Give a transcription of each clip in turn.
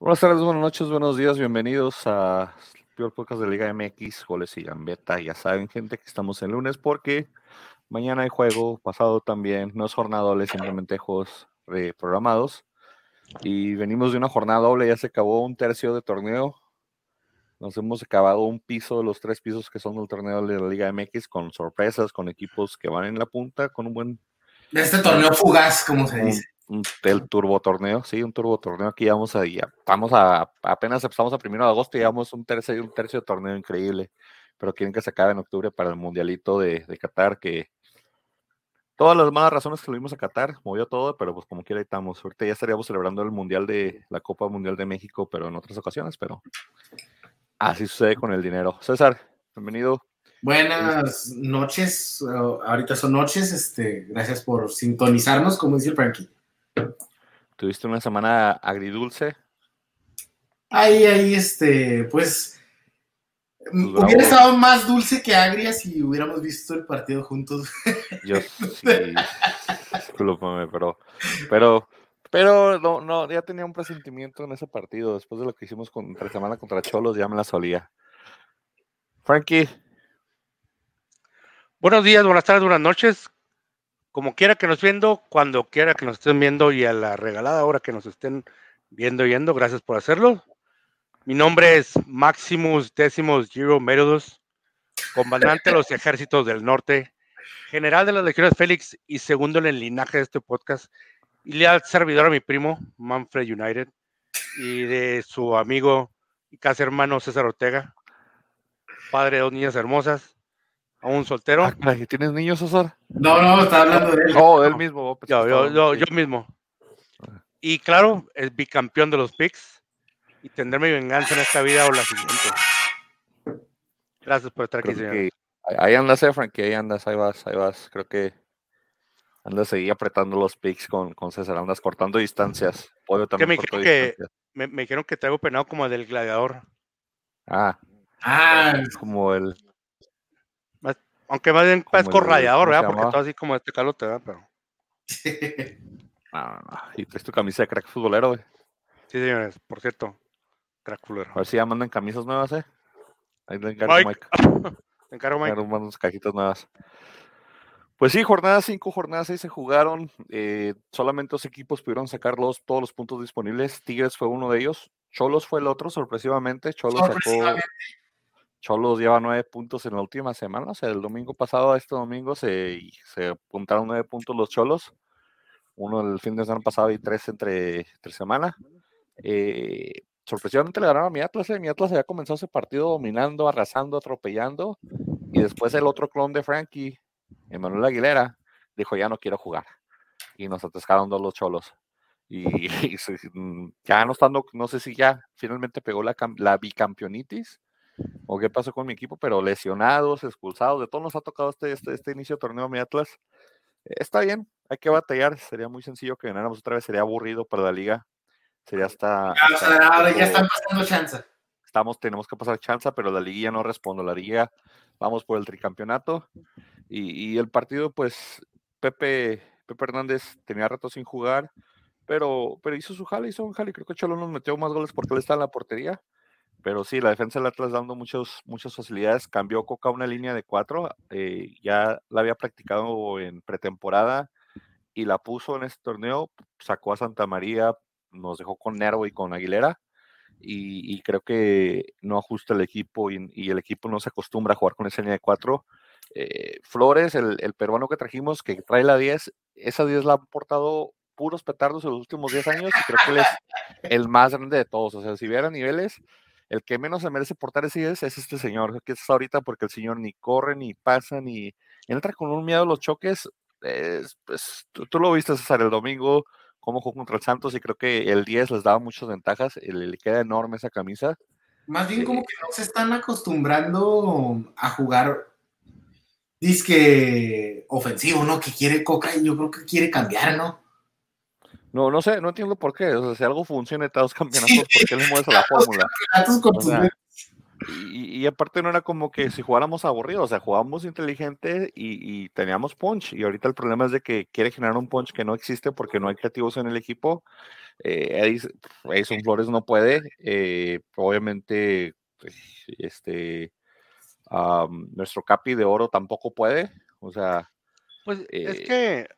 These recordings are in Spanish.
Buenas tardes, buenas noches, buenos días, bienvenidos a Peor Podcast de Liga MX, Goles y Gambeta. Ya saben, gente, que estamos el lunes porque mañana hay juego, pasado también, no es jornada doble, simplemente juegos programados. Y venimos de una jornada doble, ya se acabó un tercio de torneo. Nos hemos acabado un piso los tres pisos que son del torneo de la Liga MX con sorpresas, con equipos que van en la punta, con un buen. De este torneo fugaz, como se dice un, el turbo torneo, sí, un turbo torneo. Aquí vamos a, ya, a, apenas empezamos a primero de agosto y llevamos un tercio, un tercio de torneo increíble. Pero quieren que se acabe en octubre para el mundialito de, de Qatar, que todas las malas razones que lo vimos a Qatar, movió todo, pero pues como quiera estamos. Ahorita ya estaríamos celebrando el Mundial de la Copa Mundial de México, pero en otras ocasiones, pero así sucede con el dinero. César, bienvenido. Buenas noches, ahorita son noches, este, gracias por sintonizarnos, como dice el Frankie. ¿Tuviste una semana agridulce? Ahí, ahí, este, pues, pues hubiera estado más dulce que agria si hubiéramos visto el partido juntos. Yo sí, pero, pero, pero no, no, ya tenía un presentimiento en ese partido. Después de lo que hicimos contra semana contra Cholos, ya me la solía. Frankie. Buenos días, buenas tardes, buenas noches como quiera que nos viendo, cuando quiera que nos estén viendo y a la regalada hora que nos estén viendo y viendo, gracias por hacerlo. Mi nombre es Maximus Décimos Giro Merodus, comandante de los ejércitos del norte, general de las legiones Félix y segundo en el linaje de este podcast, y leal servidor a mi primo, Manfred United, y de su amigo y casi hermano César Ortega, padre de dos niñas hermosas, a un soltero. Ah, ¿Tienes niños, César? No, no, está hablando de él. Oh, él mismo. Pues, yo, yo, yo, mismo. Ah. Y claro, es bicampeón de los picks y tendré mi venganza en esta vida o la siguiente. Gracias por estar aquí, señor. Ahí andas, eh, Frankie, ahí andas, ahí vas, ahí vas. Creo que andas ahí apretando los picks con, con César, andas cortando distancias. también me, dijeron que, me, me, dijeron que traigo penado como el del gladiador. Ah. Ah. Como el, aunque más bien parezco rayador, ¿verdad? Porque todo así como este calote, ¿verdad? Pero. no, no, Y traes tu camisa de crack futbolero, güey. Sí, señores, por cierto. Crack futbolero. A ver si ya mandan camisas nuevas, ¿eh? Ahí le encargo, Mike. Mike. encargo, Mike. Mandan unas cajitas nuevas. Pues sí, jornada 5, jornada 6 se jugaron. Eh, solamente dos equipos pudieron sacar todos los puntos disponibles. Tigres fue uno de ellos. Cholos fue el otro, sorpresivamente. Cholos sacó Cholos lleva nueve puntos en la última semana, o sea, el domingo pasado este domingo se, se apuntaron nueve puntos los Cholos, uno el fin de semana pasado y tres entre, tres semana. Eh, sorpresivamente le ganaron a mi Atlas, eh. mi Atlas había comenzado ese partido dominando, arrasando, atropellando, y después el otro clon de Frankie, Emanuel Aguilera, dijo ya no quiero jugar, y nos atascaron dos los Cholos. Y, mm, ya no estando, no sé si ya finalmente pegó la, la bicampeonitis, o qué pasó con mi equipo, pero lesionados, expulsados, de todo nos ha tocado este, este, este inicio de torneo mi Atlas. Está bien, hay que batallar, sería muy sencillo que ganáramos otra vez, sería aburrido para la liga, sería hasta... ahora ya están pasando chance. Estamos, tenemos que pasar chance, pero la liguilla no responde, la liga vamos por el tricampeonato y, y el partido, pues, Pepe, Pepe Hernández tenía rato sin jugar, pero, pero hizo su jale, hizo un jale, creo que Cholo nos metió más goles porque él está en la portería, pero sí, la defensa del Atlas dando muchos, muchas facilidades. Cambió Coca una línea de cuatro. Eh, ya la había practicado en pretemporada y la puso en este torneo. Sacó a Santa María, nos dejó con Nervo y con Aguilera. Y, creo que no ajusta el equipo y, el equipo no se acostumbra a jugar con esa línea de cuatro. Eh, Flores, el, el, peruano que trajimos, que trae la 10, esa 10 la han portado puros petardos en los últimos 10 años y creo que él es el más grande de todos. O sea, si viera niveles, el que menos se merece portar ese es, es este señor, que es ahorita porque el señor ni corre, ni pasa, ni entra con un miedo a los choques. pues, tú, lo viste, César, el domingo, cómo jugó contra el Santos, y creo que el 10 les daba muchas ventajas, le, queda enorme esa camisa. Más bien como eh, que no se están acostumbrando a jugar disque ofensivo, ¿no? Que quiere Coca y yo creo que quiere cambiar, ¿no? No, no sé, no entiendo por qué. O sea, si algo funciona en todos campeonatos, ¿por qué le mueves a la fórmula? Y, aparte no era como que si jugáramos aburrido, o sea, jugábamos inteligente y, teníamos punch. Y ahorita el problema es de que quiere generar un punch que no existe porque no hay creativos en el equipo. Eh, Edison Flores no puede. Eh, obviamente, este, nuestro Capi de Oro tampoco puede. O sea. Pues es eh, que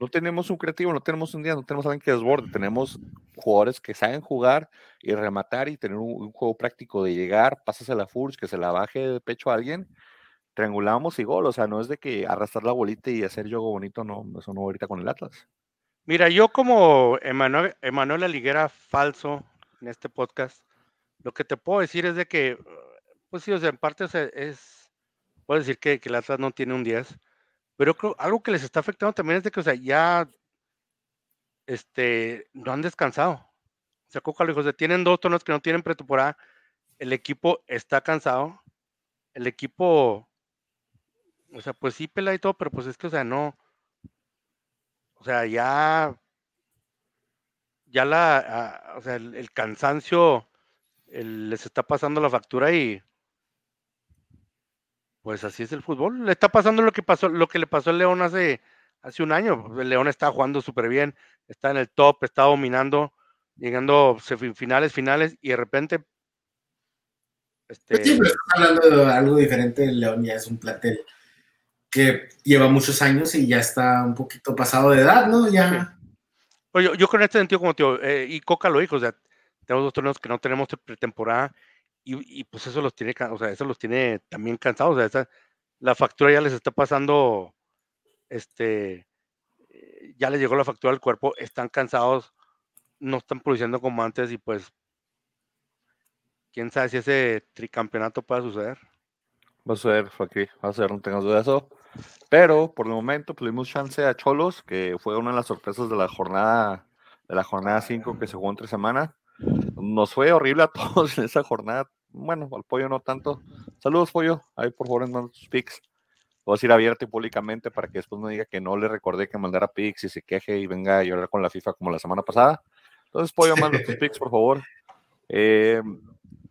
no tenemos un creativo, no tenemos un día, no tenemos alguien que desborde, tenemos jugadores que saben jugar y rematar y tener un, juego práctico de llegar, pasas a la Furch, que se la baje de pecho a alguien, triangulamos y gol, o sea, no es de que arrastrar la bolita y hacer juego bonito, no, eso no ahorita con el Atlas. Mira, yo como Emanuel, Emanuel Aliguera falso en este podcast, lo que te puedo decir es de que, pues sí, o sea, en parte es, puedo decir que, que el Atlas no tiene un 10, pero creo algo que les está afectando también es de que, o sea, ya este, no han descansado. O sea, Coca lo tienen dos torneos que no tienen pretemporada. El equipo está cansado. El equipo, o sea, pues sí pela y todo, pero pues es que, o sea, no. O sea, ya. Ya la. O sea, el, cansancio les está pasando la factura y pues así es el fútbol. Le está pasando lo que pasó, lo que le pasó al León hace, hace un año. El León está jugando súper bien, está en el top, está dominando, llegando a finales, finales, y de repente. Este... Pues sí, hablando de algo diferente. El León ya es un platel que lleva muchos años y ya está un poquito pasado de edad, ¿no? Ya. Pues yo, yo con este sentido, como tío, eh, y Coca lo dijo, o sea, tenemos dos torneos que no tenemos pretemporada y, pues eso los tiene, o sea, eso los tiene también cansados, o sea, la factura ya les está pasando, este, eh, ya les llegó la factura al cuerpo, están cansados, no están produciendo como antes y pues, quién sabe si ese tricampeonato pueda suceder. Va a suceder, aquí, va a suceder, no tengas duda de eso. Pero por el momento tuvimos chance a Cholos, que fue una de las sorpresas de la jornada, de la jornada 5 que se jugó entre semana. Nos fue horrible a todos en esa jornada bueno, al pollo no tanto. Saludos, pollo. Ahí por favor en tus pics. Voy a decir abierto y públicamente para que después no diga que no le recordé que mandara pics y se queje y venga a llorar con la FIFA como la semana pasada. Entonces, pollo, manda tus pics, por favor. Eh,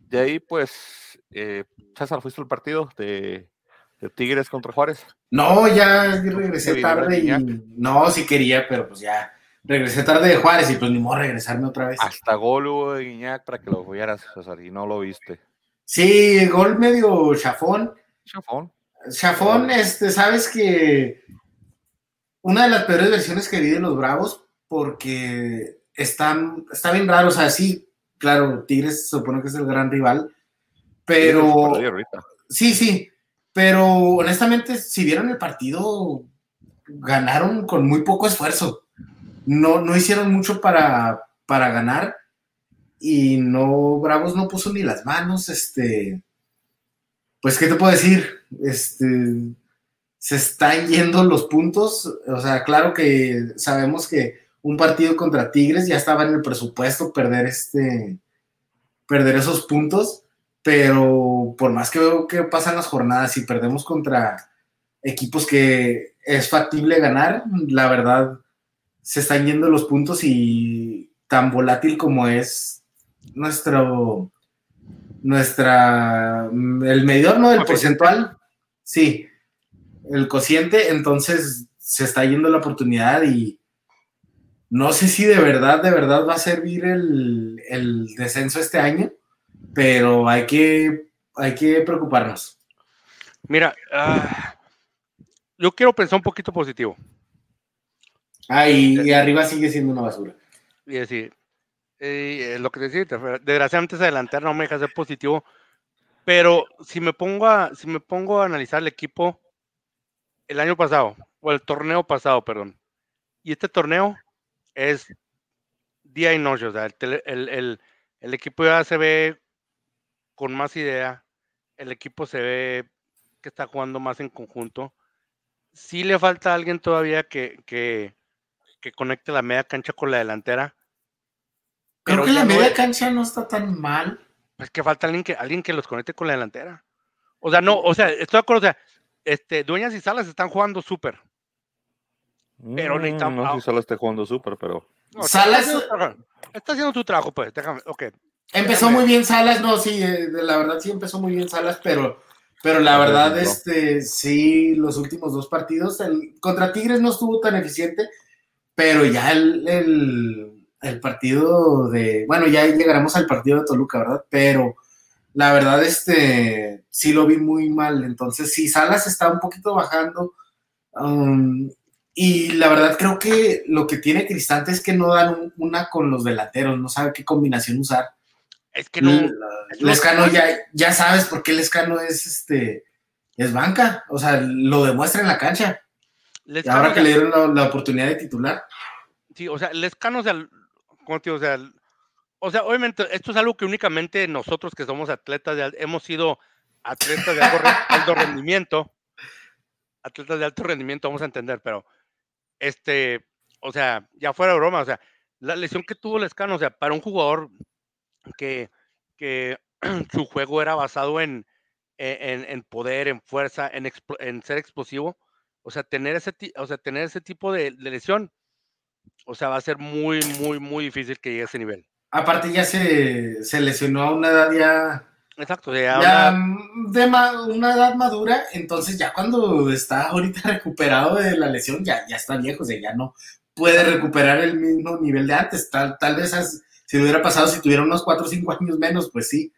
de ahí, pues, eh, César, ¿fuiste al partido de, Tigres contra Juárez? No, ya regresé tarde y no, sí quería, pero pues ya regresé tarde de Juárez y pues ni modo regresarme otra vez. Hasta gol hubo de Guiñac para que lo vieras, César, y no lo viste. Sí, gol medio chafón. Chafón. Chafón, este, sabes que una de las peores versiones que vi de los Bravos, porque están, está bien raro, o sea, sí, claro, Tigres se supone que es el gran rival, pero... Sí, sí, pero honestamente, si vieron el partido, ganaron con muy poco esfuerzo. No, no hicieron mucho para, para ganar y no, Bravos no puso ni las manos, este, pues, ¿qué te puedo decir? Este, se están yendo los puntos, o sea, claro que sabemos que un partido contra Tigres ya estaba en el presupuesto perder este, perder esos puntos, pero por más que veo que pasan las jornadas y perdemos contra equipos que es factible ganar, la verdad se están yendo los puntos y tan volátil como es nuestro, nuestra, el medidor, ¿no? Del porcentual, sí, el cociente, entonces se está yendo la oportunidad y no sé si de verdad, de verdad va a servir el, descenso este año, pero hay que, hay que preocuparnos. Mira, ah, yo quiero pensar un poquito positivo. Ah, y, arriba sigue siendo una basura. Y decir, eh, lo que decía, desgraciadamente ese delantal no me deja ser positivo, pero si me pongo a, si me pongo a analizar el equipo el año pasado, o el torneo pasado, perdón, y este torneo es día y noche, o sea, el, equipo ya se ve con más idea, el equipo se ve que está jugando más en conjunto. Sí le falta alguien todavía que, que, que conecte la media cancha con la delantera, Creo que la media cancha no está tan mal. Es que falta alguien que, alguien que los conecte con la delantera. O sea, no, o sea, estoy de acuerdo, o sea, este, Dueñas y Salas están jugando súper. Pero mm, No sé si Salas está jugando súper, pero. Salas. Está haciendo, su trabajo, pues, déjame, ok. Empezó muy bien Salas, no, sí, eh, la verdad sí empezó muy bien Salas, pero, pero la verdad, este, sí, los últimos dos partidos, el, contra Tigres no estuvo tan eficiente, pero ya el, el, partido de, bueno, ya llegaremos al partido de Toluca, ¿verdad? Pero la verdad, este, sí lo vi muy mal, entonces sí, Salas está un poquito bajando, um, y la verdad creo que lo que tiene Cristante es que no dan una con los delanteros, no sabe qué combinación usar. Es que no. Lescano ya, ya sabes por qué Lescano es este es banca, o sea, lo demuestra en la cancha. Ahora que le dieron la, oportunidad de titular. Sí, o sea, Lescano, o sea, ¿cómo te digo? O sea, o sea, obviamente esto es algo que únicamente nosotros que somos atletas, de, hemos sido atletas de alto, rendimiento, atletas de alto rendimiento, vamos a entender, pero este, o sea, ya fuera de broma, o sea, la lesión que tuvo Lescano, o sea, para un jugador que, que su juego era basado en, en, en poder, en fuerza, en, en, ser explosivo. O sea, tener ese, o sea, tener ese tipo de, lesión, o sea, va a ser muy, muy, muy difícil que llegue a ese nivel. Aparte ya se, se lesionó a una edad ya... Exacto, ya, ya de una edad madura, entonces ya cuando está ahorita recuperado de la lesión, ya, ya está viejo, o sea, ya no puede recuperar el mismo nivel de antes. Tal, tal vez si hubiera pasado si tuviera unos 4 o 5 años menos, pues sí.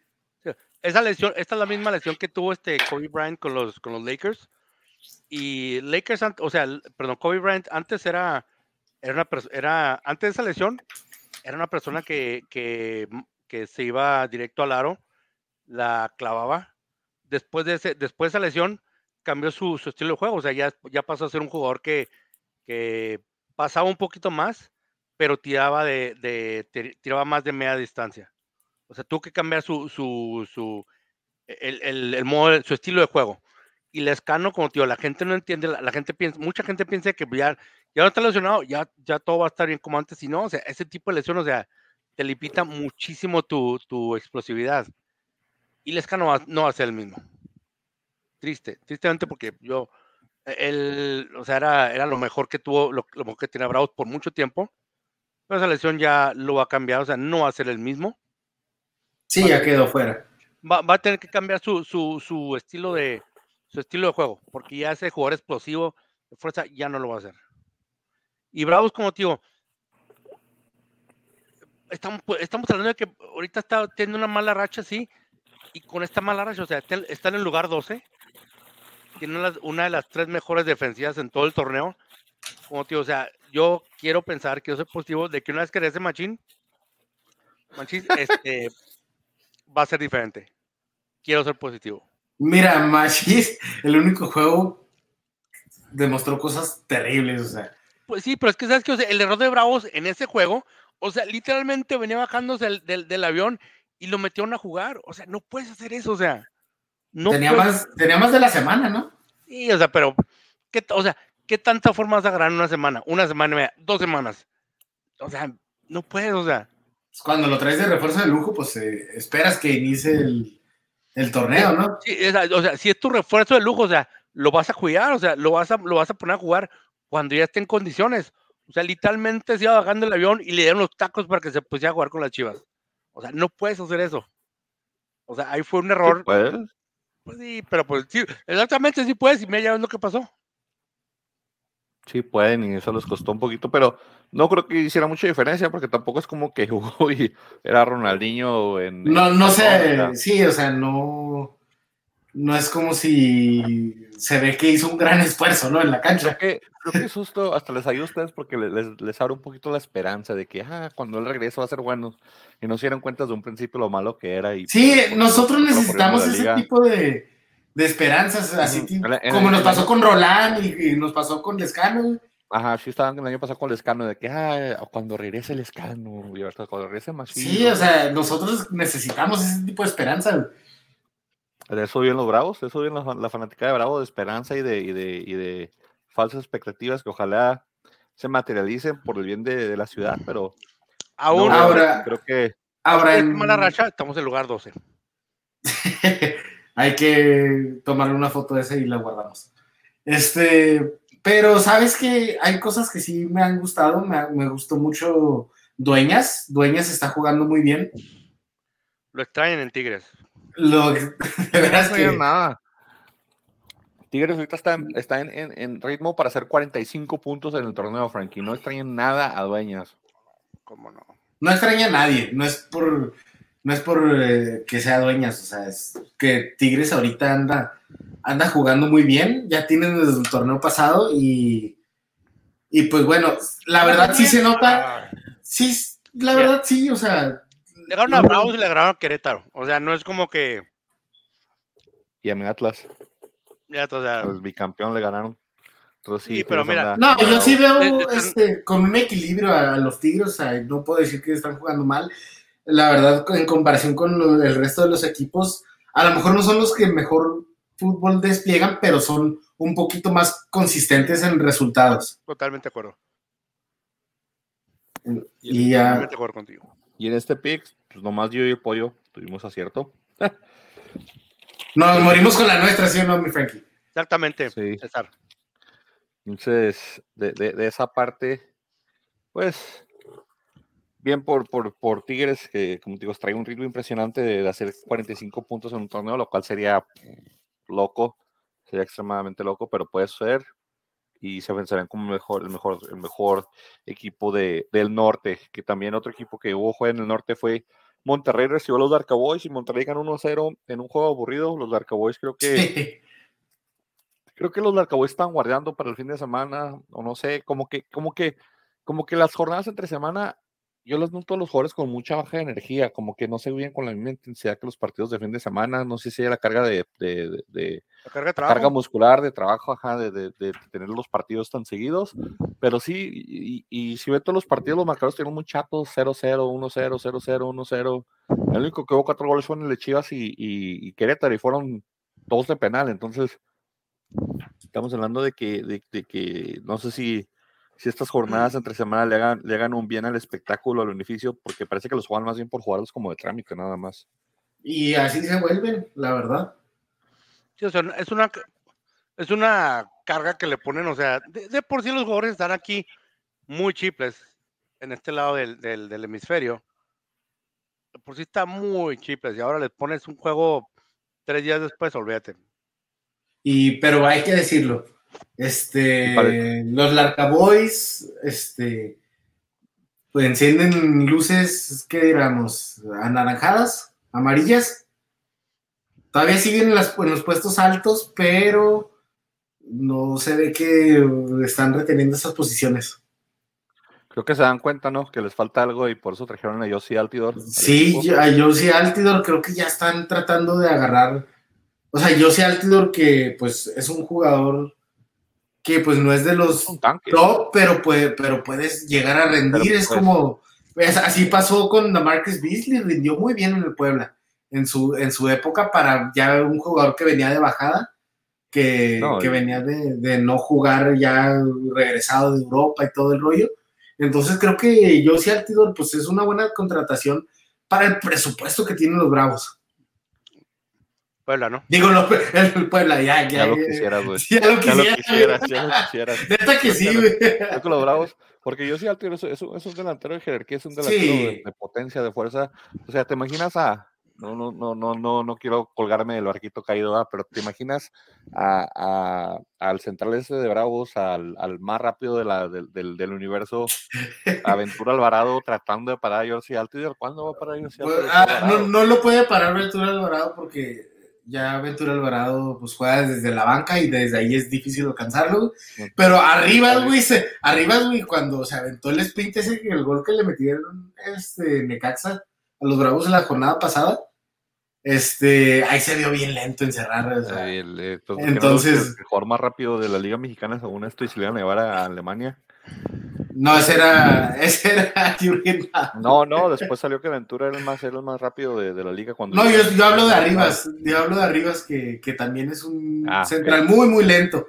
Esa lesión, esta es la misma lesión que tuvo este Kobe Bryant con los, con los Lakers. Y Lakers, o sea, perdón, Kobe Bryant antes era, era una era, antes de esa lesión, era una persona que, que, se iba directo al aro, la clavaba. Después de, ese, después de esa lesión, cambió su, su, estilo de juego, o sea, ya, ya pasó a ser un jugador que, que pasaba un poquito más pero tiraba de, tiraba más de media distancia. O sea, tuvo que cambiar su, su, su el, el, modo, su estilo de juego. Y Lescano, como tío, la gente no entiende, la, gente piensa, mucha gente piensa que ya, ya no está lesionado, ya, ya todo va a estar bien como antes, y no, o sea, ese tipo de lesión, o sea, te limita muchísimo tu, tu explosividad. Y Lescano va, no va a ser el mismo. Triste, tristemente porque yo, él, o sea, era, era lo mejor que tuvo, lo, lo mejor que tenía Bravos por mucho tiempo esa lesión ya lo va a cambiar, o sea, no va a ser el mismo. Sí, ya quedó fuera. Va, a tener que cambiar su, su, estilo de su estilo de juego, porque ya ese jugador explosivo de fuerza ya no lo va a hacer. Y Bravos, como tío, estamos, pues, estamos hablando de que ahorita está teniendo una mala racha, sí, y con esta mala racha, o sea, está en el lugar 12, tiene una, una de las tres mejores defensivas en todo el torneo, como tío, o sea, yo quiero pensar que yo soy positivo de que una vez que ese Machín, Machín, este, va a ser diferente. Quiero ser positivo. Mira, Machis, el único juego demostró cosas terribles, o sea. Pues sí, pero es que sabes que el error de Bravos en ese juego, o sea, literalmente venía bajándose del, del, avión y lo metieron a jugar. O sea, no puedes hacer eso, o sea. No tenía, más, tenía más de la semana, ¿no? Sí, o sea, pero, ¿qué, o sea, ¿qué tanta forma vas a agarrar en una semana? Una semana, dos semanas. O sea, no puedes, o sea. Pues cuando lo traes de refuerzo de lujo, pues eh, esperas que inicie el, torneo, ¿no? Sí, o sea, si es tu refuerzo de lujo, o sea, lo vas a cuidar, o sea, lo vas a, lo vas a poner a jugar cuando ya esté en condiciones. O sea, literalmente se iba bajando el avión y le dieron los tacos para que se pusiera a jugar con las chivas. O sea, no puedes hacer eso. O sea, ahí fue un error. puedes? Pues sí, pero pues sí, exactamente sí puedes y me ya lo que pasó. Sí, pueden, y eso les costó un poquito, pero no creo que hiciera mucha diferencia porque tampoco es como que jugó y era Ronaldinho en. No, no sé, sí, o sea, no. No es como si se ve que hizo un gran esfuerzo, ¿no? En la cancha. Creo que, creo que eso hasta les ayuda a ustedes porque les, les, abre un poquito la esperanza de que, ah, cuando él regrese va a ser bueno. Y no se dieron cuenta de un principio lo malo que era. Y, sí, nosotros necesitamos ese tipo de de esperanzas, así como nos pasó con Roland y, nos pasó con Lescano. Ajá, sí estaban el año pasado con Lescano, de que ah, cuando regrese Lescano, y ahorita cuando regrese más. Sí, o sea, nosotros necesitamos ese tipo de esperanza. De eso vienen los bravos, de eso viene la, fanática de Bravo, de esperanza y de, y de, y de falsas expectativas que ojalá se materialicen por el bien de, la ciudad, pero ahora creo que ahora en mala racha estamos en lugar 12. hay que tomarle una foto de ese y la guardamos. Este, pero sabes que hay cosas que sí me han gustado, me, gustó mucho Dueñas, Dueñas está jugando muy bien. Lo extrañan en Tigres. Lo, de veras no que, nada. Tigres ahorita está, en, está en, en- en ritmo para hacer 45 puntos en el torneo, Frankie. No extrañan nada a dueñas. ¿Cómo no? no extraña a nadie, no es por, no es por eh, que sea dueñas, o sea, es que Tigres ahorita anda, anda jugando muy bien, ya tienen desde el torneo pasado y, y pues bueno, la verdad sí se nota, sí, la verdad sí, o sea, Le ganaron a Bravos y le ganaron a Querétaro. O sea, no es como que. Y a mi Atlas, Ya, o sea, al bicampeón, le ganaron. Entonces, sí, Sí, pero mira, No, yo sí veo este, con un equilibrio a, a los Tigres, o sea, no puedo decir que están jugando mal. La verdad, en comparación con lo- el resto de los equipos, a lo mejor no son los que mejor fútbol despliegan, pero son un poquito más consistentes en resultados. totalmente de acuerdo. Y ya, Totalmente de acuerdo contigo. Y en este pick, pues nomás yo y el pollo tuvimos acierto. nos morimos con la nuestra, ¿sí o no, mi Frankie? Exactamente, Sí. César. Entonces, de, de- de esa parte, pues, bien por, por, por Tigres, que como te digo, trae un ritmo impresionante de, de hacer 45 puntos en un torneo, lo cual sería loco, sería extremadamente loco, pero puede ser. Y se vencerán como el mejor, el mejor, el mejor equipo de, del norte, que también otro equipo que hubo juego en el norte fue Monterrey, recibió a los Dark Cowboys y Monterrey ganó 1-0 en un juego aburrido. Los Dark Cowboys creo que creo que los Cowboys están guardando para el fin de semana, o no sé, como que, como que, como que las jornadas entre semana, yo las noto a los jugadores con mucha baja de energía, como que no se viven con la misma intensidad que los partidos de fin de semana, no sé si hay la carga de, de, de- de- La carga la carga muscular, de trabajo, ajá, de, tener los partidos tan seguidos, pero sí, y, y si ve todos los partidos, los marcadores tienen muy chatos, 0-0, 1-0, 0-0, 1-0, el único que hubo cuatro goles fueron el de Chivas y, y, y Querétaro, y fueron todos de penal, entonces estamos hablando de que, de que no sé si, si estas jornadas entre semana le hagan, le hagan un bien al espectáculo, al beneficio, porque parece que los juegan más bien por jugarlos como de trámite, nada más. Y así se vuelven, la verdad. Sí, o sea, es una es una carga que le ponen, o sea, de, de por sí los jugadores están aquí muy chiples en este lado del, del, del hemisferio. De por sí está muy chiples y ahora les pones un juego tres días después, olvídate. Y, pero hay que decirlo. Este, Vale. los Larcaboys, este, pues encienden luces, ¿qué diríamos? Anaranjadas, amarillas. Todavía siguen en, las- en los puestos altos, pero no se ve que están reteniendo esas posiciones. Creo que se dan cuenta, ¿no? Que les falta algo y por eso trajeron a Yossi Altidor. al Sí, a Josie Altidor creo que ya están tratando de agarrar. O sea, Josie Altidor que pues es un jugador que pues no es de los top, pero, puede, pero puedes llegar a rendir. Pero, es pues, como, es- así pasó con Marcus Beasley, rindió muy bien en el Puebla en su, en su época para ya un jugador que venía de bajada, que, No, que venía de, de no jugar ya regresado de Europa y todo el rollo. Entonces creo que Josie Altidor pues es una buena contratación para el presupuesto que tienen los Bravos. Puebla, ¿no? Digo, los, el Puebla, ya, ya. Ya lo quisieras, güey. ya lo Ya lo quisiera. quisieras, ya lo quisieras. Neta que sí, güey. Yo con los bravos, porque yo sí Altidor es, es un- es un delantero de jerarquía, es un delantero Sí. de, de potencia, de fuerza. O sea, te imaginas a. No, no, no, no, no, no quiero colgarme del barquito caído, ¿verdad? pero te imaginas a, a- al central ese de Bravos, al, al más rápido de la, del, del, del universo, Aventura Alvarado, tratando de parar a Jorsi Altidor. ¿Cuándo va a parar Jorsi Pues, Altidor? ah, no, no lo puede parar Ventura Alvarado porque ya Ventura Alvarado pues juega desde la banca y desde ahí es difícil alcanzarlo. Pero arriba, güey, se, arriba, güey, cuando se aventó el sprint ese, el gol que le metieron este Necaxa a los Bravos en la jornada pasada, este, ahí se vio bien lento encerrar. O sea, el, eh, pues, Entonces- que no, el jugador más rápido de la Liga Mexicana, según esto, y se le iban a llevar a Alemania. No, ese era, ese era Jürgen. No, no, después salió que Ventura era el más, era el más rápido de, de la liga cuando. No, yo, yo hablo de Arribas, yo hablo de Arribas que, que también es un Ah, central muy, muy lento.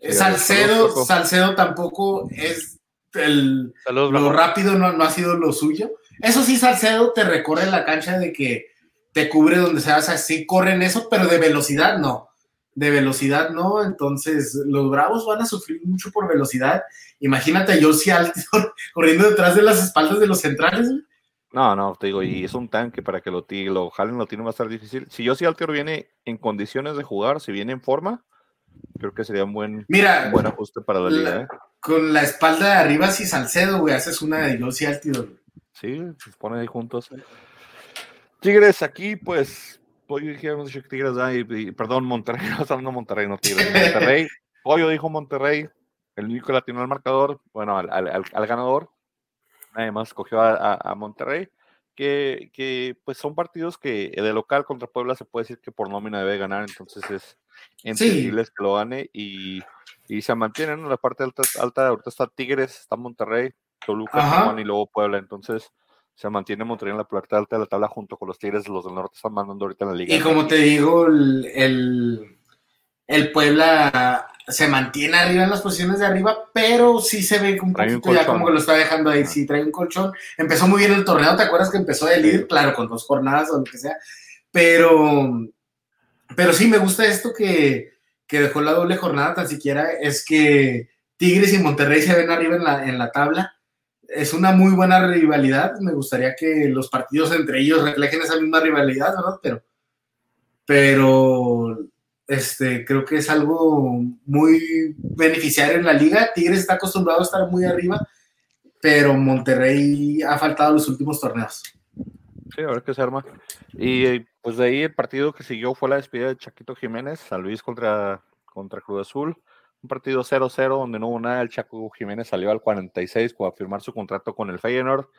Sí, Salcedo. Salcedo tampoco es el, Saludos, lo rápido, no, no ha sido lo suyo. Eso sí, Salcedo te recorre la cancha de que te cubre donde sea, o sea, sí corren eso, pero de velocidad no. De velocidad no, entonces los Bravos van a sufrir mucho por velocidad. Imagínate a Altidor corriendo detrás de las espaldas de los centrales. güey. No, no, te digo, y es un tanque para que lo, lo jalen, lo tiene va a estar difícil. Si yo si Altior viene en condiciones de jugar, si viene en forma, creo que sería un buen, Mira, un buen ajuste para la, liga. ¿eh? Con la espalda de arriba, si Salcedo, güey, haces una de Yossi Altior. Sí, se ponen ahí juntos. Tigres, aquí, pues, Pollo dijimos Tigres, y, perdón, Monterrey, no hablando Monterrey, no Tigres, Monterrey. Pollo dijo Monterrey, el único latino al marcador, bueno, al, al, al ganador, además cogió a, a, Monterrey, que, que, pues son partidos que de local contra Puebla se puede decir que por nómina debe ganar, entonces es entendible que lo gane y, y se mantienen en la parte alta, alta, ahorita está Tigres, está Monterrey, Toluca, y luego Puebla, entonces se mantiene Monterrey en la parte alta de la tabla junto con los Tigres, los del norte están mandando ahorita en la liga. Y como te digo, el, el, el Puebla se mantiene arriba en las posiciones de arriba, pero sí se ve un poquito ya como que lo está dejando ahí, sí trae un colchón. Empezó muy bien el torneo, ¿te acuerdas que empezó de líder? Claro, con dos jornadas o lo que sea, pero, pero sí me gusta esto que, que dejó la doble jornada tan siquiera, es que Tigres y Monterrey se ven arriba en la, en la tabla. Es una muy buena rivalidad, me gustaría que los partidos entre ellos reflejen esa misma rivalidad, ¿verdad? Pero, pero este, creo que es algo muy beneficiario en la liga. Tigres está acostumbrado a estar muy arriba, pero Monterrey ha faltado los últimos torneos. Sí, a ver qué se arma. Y pues de ahí el partido que siguió fue la despedida de Chaquito Jiménez, San Luis contra, contra Cruz Azul. Un partido 0-0 donde no hubo nada. El Chaco Jiménez salió al 46 para firmar su contrato con el Feyenoord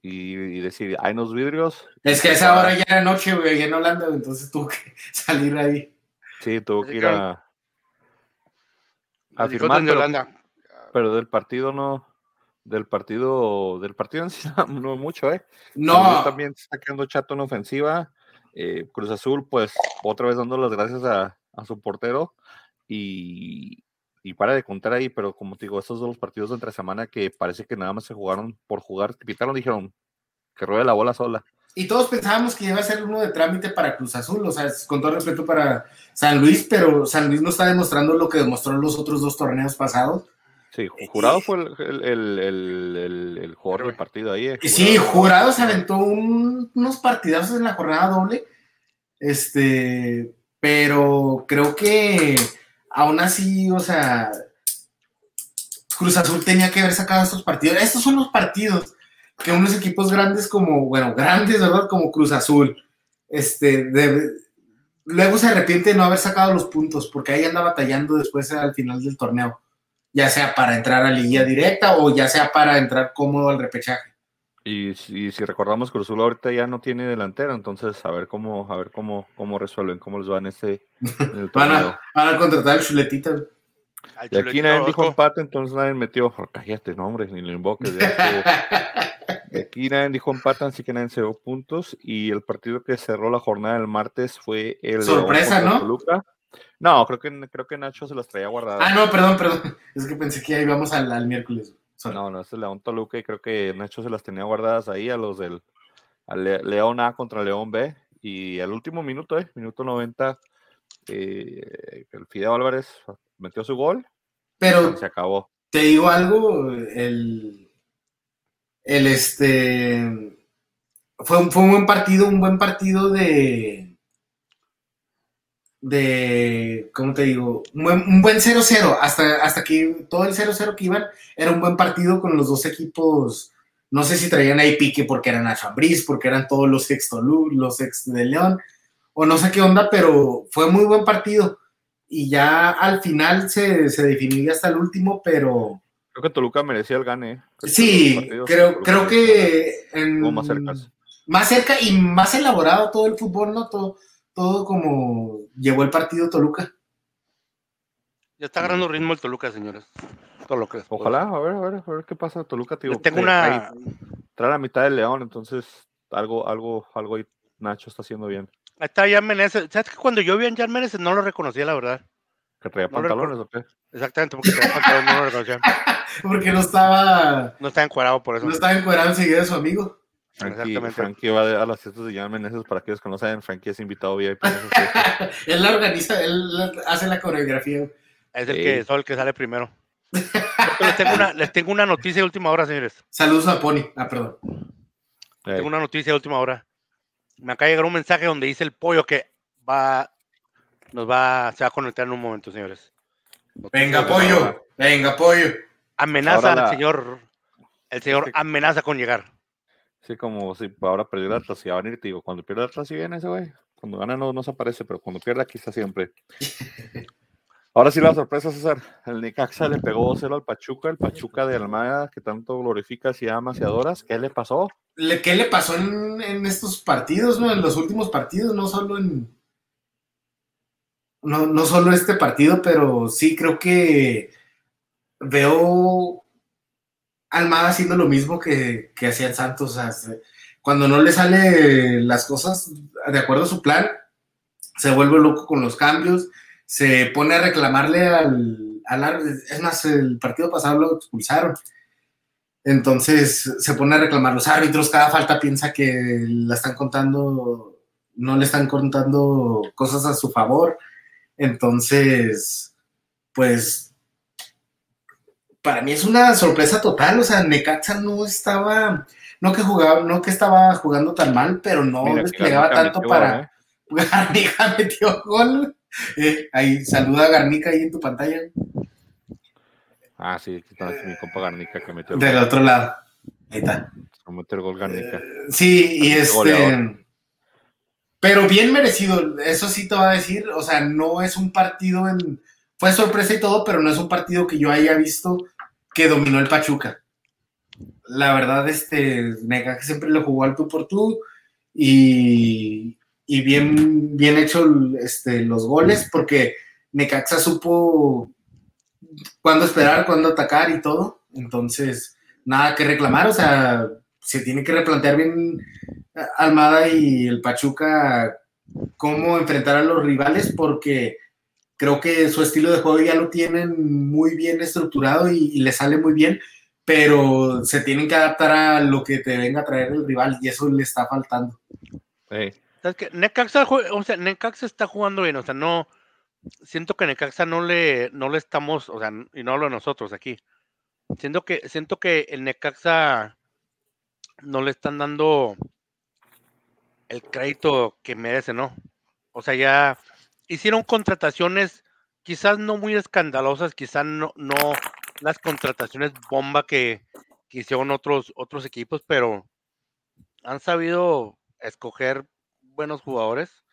y, y decir, hay unos vidrios. Es que a esa hora ya era noche, güey, ya en Holanda, entonces tuvo que salir ahí. Sí, tuvo que ir a, a firmar, pero, pero, del partido no, del partido, del partido en sí no mucho, ¿eh? No. También está quedando chato en ofensiva. Eh, Cruz Azul, pues, otra vez dando las gracias a, a su portero y, y, para de contar ahí, pero como te digo, estos los partidos de entre semana que parece que nada más se jugaron por jugar, pitaron, dijeron que ruede la bola sola y todos pensábamos que iba a ser uno de trámite para Cruz Azul, o sea, con todo respeto para San Luis, pero San Luis no está demostrando lo que demostró en los otros dos torneos pasados. Sí, Jurado fue el, el, el, el jugador del partido ahí. Eh. Sí, Jurado se aventó unos partidazos en la jornada doble, este, pero creo que aún así, o sea, Cruz Azul tenía que haber sacado estos partidos. Estos son los partidos que unos equipos grandes como, bueno, grandes, ¿verdad? Como Cruz Azul, este, luego se arrepiente de no haber sacado los puntos, porque ahí anda batallando después al final del torneo, ya sea para entrar a liguilla directa o ya sea para entrar cómodo al repechaje. Y, si recordamos Cruz Azul ahorita ya no tiene delantera, entonces a ver cómo, a ver cómo, cómo resuelven, cómo les va en este. van, a, van, a, contratar al chuletita. Y aquí nadie dijo empate, entonces nadie metió. Cállate, no, hombre, ni lo invoques. aquí nadie dijo empate, así que nadie se dio puntos. Y el partido que cerró la jornada del martes fue el. Sorpresa, ¿no? No, creo que, creo que Nacho se las traía guardadas. Ah, no, perdón, perdón. Es que pensé que ya íbamos al, al miércoles. No, no, es el León Toluca y creo que Nacho se las tenía guardadas ahí a los del León A contra León B. Y al último minuto, eh, minuto 90, eh, el Fideo Álvarez metió su gol, pero se acabó. Te digo algo, el, el este fue un, fue un buen partido, un buen partido de de, ¿cómo te digo? Un buen 0-0, hasta, hasta que todo el 0-0 que iban era un buen partido con los dos equipos, no sé si traían ahí pique porque eran a Fabris, porque eran todos los ex los ex de León, o no sé qué onda, pero fue muy buen partido y ya al final se, se definiría hasta el último, pero... Creo que Toluca merecía el gane. Sí, creo, creo que... más, cerca. más cerca y más elaborado todo el fútbol, ¿no? Todo, todo como llevó el partido Toluca. Ya está agarrando ritmo el Toluca, señores. Que Ojalá, a ver, a ver, a ver qué pasa. Toluca, tío. Tengo una. Trae la mitad del León, entonces algo, algo, algo ahí Nacho está haciendo bien. Ahí está Jan Meneses. ¿Sabes que cuando yo vi a Jan Meneses no lo reconocía, la verdad? ¿Que traía pantalones o qué? Exactamente, porque traía pantalones, no lo reconocía. porque no estaba... No estaba encuadrado por eso. No estaba encuadrado enseguida de su amigo. Frankie, Frankie va a las fiestas de Jan Meneses para aquellos que no saben, Frankie es invitado VIP. él la organiza, él hace la coreografía. Es el que, es el que sale primero. les, tengo una, les tengo una noticia de última hora, señores. Saludos a Pony. Ah, perdón. Tengo una noticia de última hora. Me acaba de llegar un mensaje donde dice el pollo que va, nos va, se va a conectar en un momento, señores. Venga, pollo, venga, pollo. Amenaza al señor, el señor amenaza con llegar. Sí, como si ahora perdió el Atlas y va a venir, te digo, cuando pierde el Atlas sí viene ese güey. Cuando gana no, no se aparece, pero cuando pierde aquí está siempre. Ahora sí la sorpresa, César. El Necaxa le pegó 0 al Pachuca, el Pachuca de Almada, que tanto glorificas y amas y adoras. ¿Qué le pasó? ¿Qué le pasó en, estos partidos, no? En los últimos partidos, no solo en. No, no solo este partido, pero sí creo que veo Almada haciendo lo mismo que, que hacía el Santos. cuando no le sale las cosas de acuerdo a su plan, se vuelve loco con los cambios se pone a reclamarle al, al es más, el partido pasado lo expulsaron. Entonces se pone a reclamar los árbitros, cada falta piensa que la están contando, no le están contando cosas a su favor. Entonces, pues, para mí es una sorpresa total. O sea, Necaxa no estaba, no que jugaba, no que estaba jugando tan mal, pero no desplegaba tanto para. ¿eh? Garnica metió gol. Eh, ahí, saluda a Garnica ahí en tu pantalla. Ah, sí, está mi compa Garnica que metió el Del otro lado. Ahí está. Metió el gol Garnica. Eh, sí, y este. Pero bien merecido, eso sí te voy a decir. O sea, no es un partido en. Fue sorpresa y todo, pero no es un partido que yo haya visto que dominó el Pachuca. La verdad, este, que siempre lo jugó al tú por tú y, y bien, bien hecho este, los goles, porque Necaxa supo cuándo esperar, cuándo atacar y todo. Entonces, nada que reclamar, o sea, se tiene que replantear bien Almada y el Pachuca cómo enfrentar a los rivales, porque creo que su estilo de juego ya lo tienen muy bien estructurado y, le sale muy bien, pero se tienen que adaptar a lo que te venga a traer el rival y eso le está faltando. Sí. ¿Sabes que Necaxa, o sea, Necaxa está jugando bien, o sea, no, siento que Necaxa no le, no le estamos, o sea, y no hablo de nosotros aquí, siento que, siento que el Necaxa no le están dando el crédito que merece, ¿no? O sea, ya hicieron contrataciones quizás no muy escandalosas, quizás no, no las contrataciones bomba que, que hicieron otros, otros equipos, pero han sabido escoger buenos jugadores.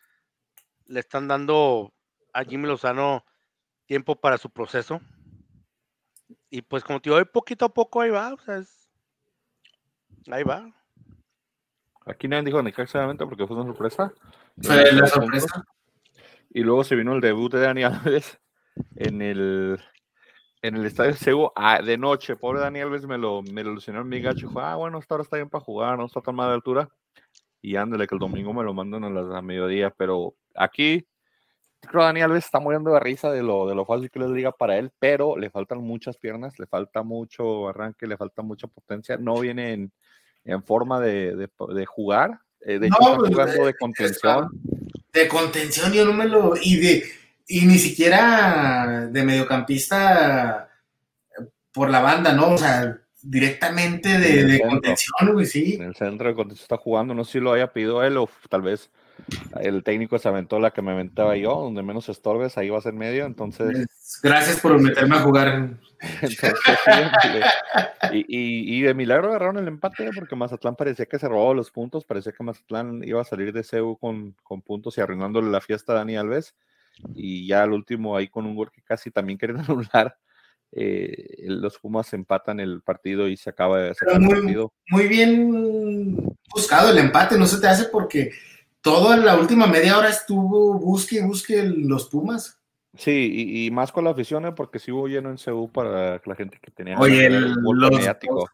Le están dando a Jimmy Lozano tiempo para su proceso. Y pues como te digo, poquito a poco ahí va. O sea, ahí va. Aquí nadie dijo ni exactamente porque fue una sorpresa. Fue la sorpresa. Y luego se vino el debut de Dani Alves en el en el estadio Sego ah, de noche. Pobre Dani Alves me lo, me lo en mi gacho. Dijo, ah, bueno, esta hora está bien para jugar, no está tan mal de altura y ándale, que el domingo me lo mandan a, las, a mediodía, pero aquí creo que Daniel Alves está muriendo de risa de lo, de lo fácil que les diga para él, pero le faltan muchas piernas, le falta mucho arranque, le falta mucha potencia, no viene en, en forma de, de, jugar, eh, de hecho está pues, jugando de contención. De contención, yo no me lo... Y, de, y ni siquiera de mediocampista por la banda, ¿no? O sea, directamente de, contención, güey, sí. En el centro de contención está jugando, no sé si lo haya pedido él o tal vez el técnico se aventó la que me aventaba yo, donde menos estorbes, ahí va a ser medio, entonces... Gracias por meterme a jugar. y, de milagro agarraron el empate, porque Mazatlán parecía que se robaba los puntos, parecía que Mazatlán iba a salir de CEU con, con puntos y arruinándole la fiesta a Dani Alves, y ya al último ahí con un gol que casi también querían anular, eh, los Pumas empatan el partido y se acaba, de muy, el partido. Muy bien buscado el empate, no se te hace porque toda la última media hora estuvo busque y busque los Pumas. Sí, y, más con la afición, ¿eh? porque sí hubo lleno en CU para la gente que tenía Oye, el, los, mediático.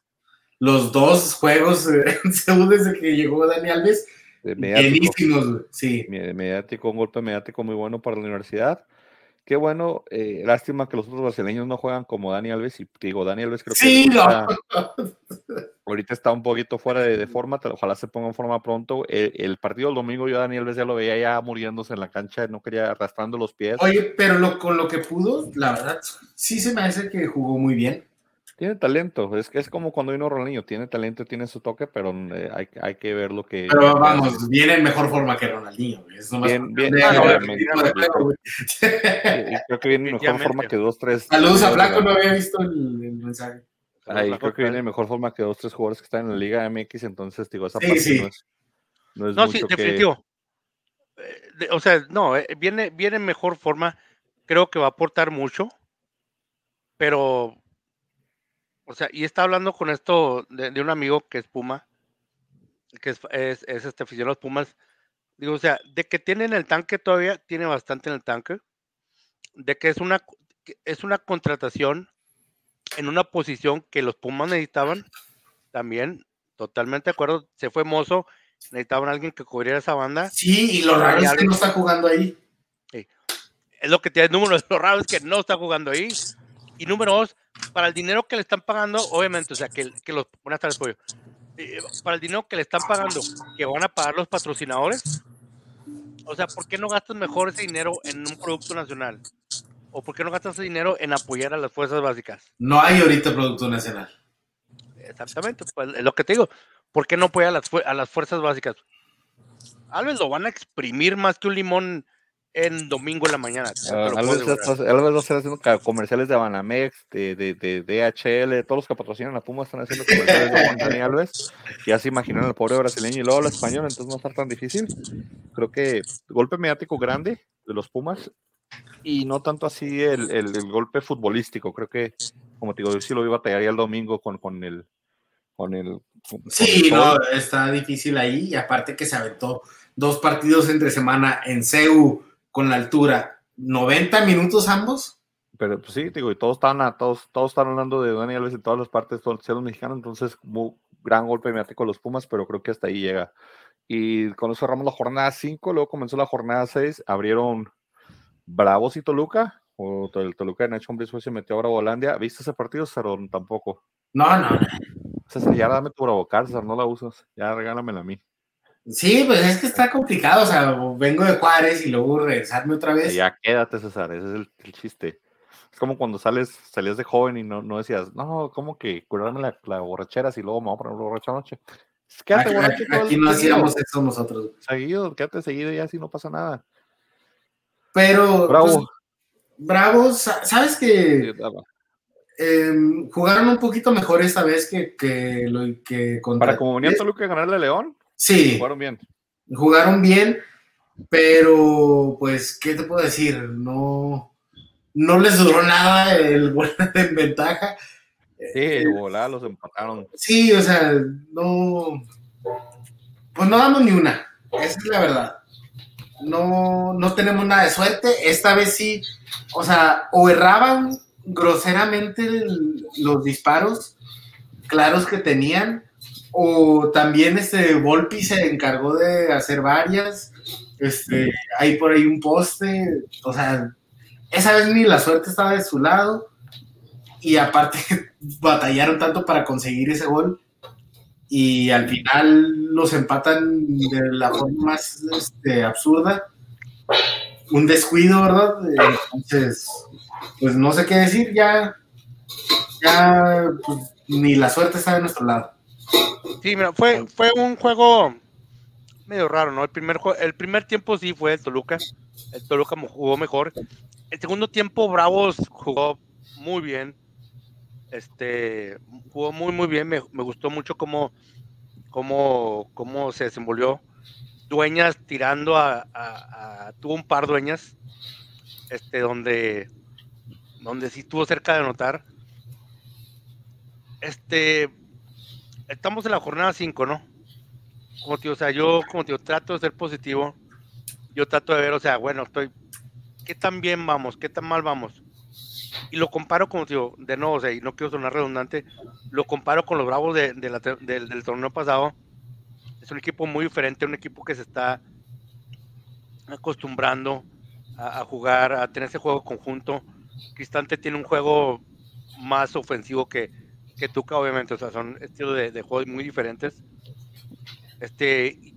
los dos juegos en CU desde que llegó Dani Alves, buenísimos, sí. Mediático, un golpe mediático muy bueno para la universidad. Qué bueno, eh, lástima que los otros brasileños no juegan como Dani Alves. Y digo, Dani Alves creo que ahorita, está un poquito fuera de, forma. Ojalá se ponga en forma pronto. El, partido del domingo, yo a Dani Alves ya lo veía ya muriéndose en la cancha, no quería arrastrando los pies. Oye, pero con lo que pudo, la verdad, sí se me hace que jugó muy bien. Tiene talento, es que es como cuando vino Ronaldinho, tiene talento, tiene su toque, pero eh, hay, hay, que ver lo que. Pero vamos, viene en mejor forma que Ronaldinho. Es bien, bien, obviamente. creo que viene en mejor forma que dos, tres. Saludos a Blanco, no había visto el, mensaje. Ahí creo que viene en mejor forma que dos, tres jugadores que están en la Liga MX, entonces digo, esa parte no es. No, es no sí, definitivo. Eh, o sea, no, eh, viene, viene en mejor forma. Creo que va a aportar mucho, pero o sea, y está hablando con esto de, un amigo que es Puma, que es, es, este aficionado a los Pumas. Digo, o sea, de que tiene en el tanque todavía, tiene bastante en el tanque. De que es una, es una contratación en una posición que los Pumas necesitaban. También, totalmente de acuerdo. Se fue Mozo, necesitaban a alguien que cubriera esa banda. Sí, y lo raro es que no está jugando ahí. Es lo que tiene el número, lo raro es que no está jugando ahí. Y número dos, para el dinero que le están pagando, obviamente, o sea, que, que los. Buenas tardes, pollo. Eh, para el dinero que le están pagando, que van a pagar los patrocinadores, o sea, ¿por qué no gastas mejor ese dinero en un producto nacional? ¿O por qué no gastas ese dinero en apoyar a las fuerzas básicas? No hay ahorita producto nacional. Exactamente, pues es lo que te digo. ¿Por qué no apoya a las, a las fuerzas básicas? Alves lo van a exprimir más que un limón en domingo en la mañana. Uh, Alves, va a estar haciendo comerciales de Banamex, de, de, de, DHL, todos los que patrocinan a Puma están haciendo comerciales de Juan Alves. Ya se imaginan al pobre brasileño y luego el español, entonces no va a estar tan difícil. Creo que golpe mediático grande de los Pumas y no tanto así el, el, el golpe futbolístico. Creo que, como te digo, yo sí lo iba a batallar el domingo con, con el. Con el sí, no, está difícil ahí y aparte que se aventó dos partidos entre semana en CEU con la altura. ¿90 minutos ambos? Pero pues sí, digo, y todos están, todos, todos están hablando de Dani Alves en todas las partes, todos los mexicanos, entonces muy, gran golpe mediático los Pumas, pero creo que hasta ahí llega. Y con eso cerramos la jornada 5, luego comenzó la jornada 6, abrieron Bravos y Toluca, o el Toluca de Nacho Hombres se metió a Bravo Holandia. ¿Viste ese partido, Cero? Tampoco. No, no. César, ya dame tu Bravo César, no la usas, ya regálamela a mí. Sí, pues es que está complicado, o sea, vengo de Juárez y luego regresarme otra vez. Ya quédate, César, ese es el, chiste. Es como cuando sales, salías de joven y no, no decías, no, como que curarme la, la borrachera si luego me voy a poner borracha noche. Quédate aquí, aquí no hacíamos eso nosotros. Seguido, quédate seguido y así no pasa nada. Pero, bravo. Pues, bravo, sabes que em, jugaron un poquito mejor esta vez que, que lo que contra. Para como venía Toluca a ganarle a León. Sí. Jugaron bien. Jugaron bien, pero pues, ¿qué te puedo decir? No, no les duró nada el gol en ventaja. Sí, eh, volá, los empataron. Sí, o sea, no. Pues no damos ni una. Esa es la verdad. No, no tenemos nada de suerte. Esta vez sí, o sea, o erraban groseramente los disparos claros que tenían, o también este Volpi se encargó de hacer varias. Este, hay por ahí un poste. O sea, esa vez ni la suerte estaba de su lado. Y aparte batallaron tanto para conseguir ese gol. Y al final los empatan de la forma más este, absurda. Un descuido, ¿verdad? Entonces, pues no sé qué decir, ya, ya pues, ni la suerte está de nuestro lado. Sí, mira, fue, fue un juego medio raro, ¿no? El primer, el primer tiempo sí fue el Toluca. El Toluca jugó mejor. El segundo tiempo, Bravos jugó muy bien. Este, jugó muy, muy bien. Me, gustó mucho cómo, cómo, cómo se desenvolvió. Dueñas tirando a, a, Tuvo un par dueñas. Este, donde, donde sí estuvo cerca de anotar. Este, estamos en la jornada 5, ¿no? Como tío, o sea, yo, como tío, trato de ser positivo. Yo trato de ver, o sea, bueno, estoy. ¿Qué tan bien vamos? ¿Qué tan mal vamos? Y lo comparo, como tío, de nuevo, o sea, y no quiero sonar redundante, lo comparo con los Bravos de, del, torneo pasado. Es un equipo muy diferente, un equipo que se está acostumbrando a, a jugar, a tener ese juego conjunto. Cristante tiene un juego más ofensivo que, que Tuca, obviamente, o sea, son estilos de, de juegos muy diferentes. Este,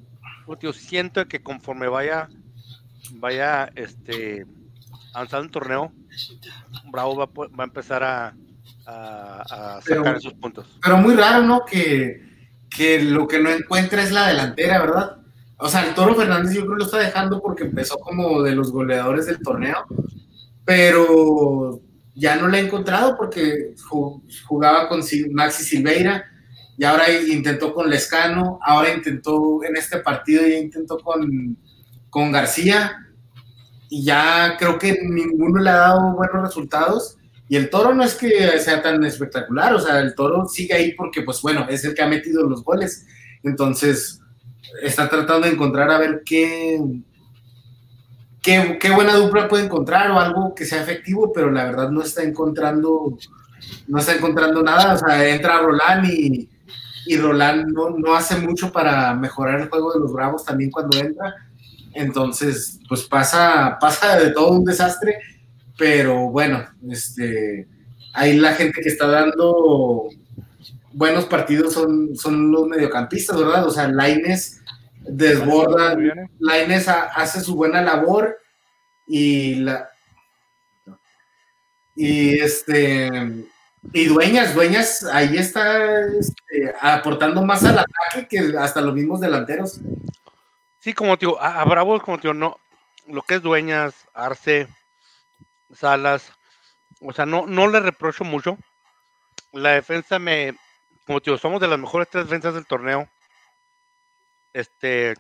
yo siento que conforme vaya, vaya, este, avanzando el torneo, Bravo va, va a empezar a, a, a Pero- sacar esos puntos. Pero muy raro, ¿no? Que, que lo que no encuentra es la delantera, ¿verdad? O sea, el Toro Fernández yo creo lo está dejando porque empezó como de los goleadores del torneo, pero ya no le ha encontrado porque ju- jugaba con Maxi Silveira y ahora intentó con Lescano, ahora intentó en este partido, ya intentó con, con García y ya creo que ninguno le ha dado buenos resultados. Y el toro no es que sea tan espectacular, o sea, el toro sigue ahí porque, pues bueno, es el que ha metido los goles. Entonces, está tratando de encontrar a ver qué, qué, qué buena dupla puede encontrar o algo que sea efectivo, pero la verdad no está encontrando, no está encontrando nada. O sea, entra Roland y, y Roland no, no hace mucho para mejorar el juego de los Bravos también cuando entra. Entonces, pues pasa, pasa de todo un desastre, pero bueno, este, ahí la gente que está dando buenos partidos son, son los mediocampistas, ¿verdad? O sea, Laines desborda. Laines ha- hace su buena labor y la y este y Dueñas, Dueñas ahí está este, aportando más al ataque que hasta los mismos delanteros. Sí, como digo, a, a Bravos, como digo, no, lo que es Dueñas, Arce, Salas, o sea, no, no le reprocho mucho. La defensa me, como te digo, somos de las mejores tres defensas del torneo. Este,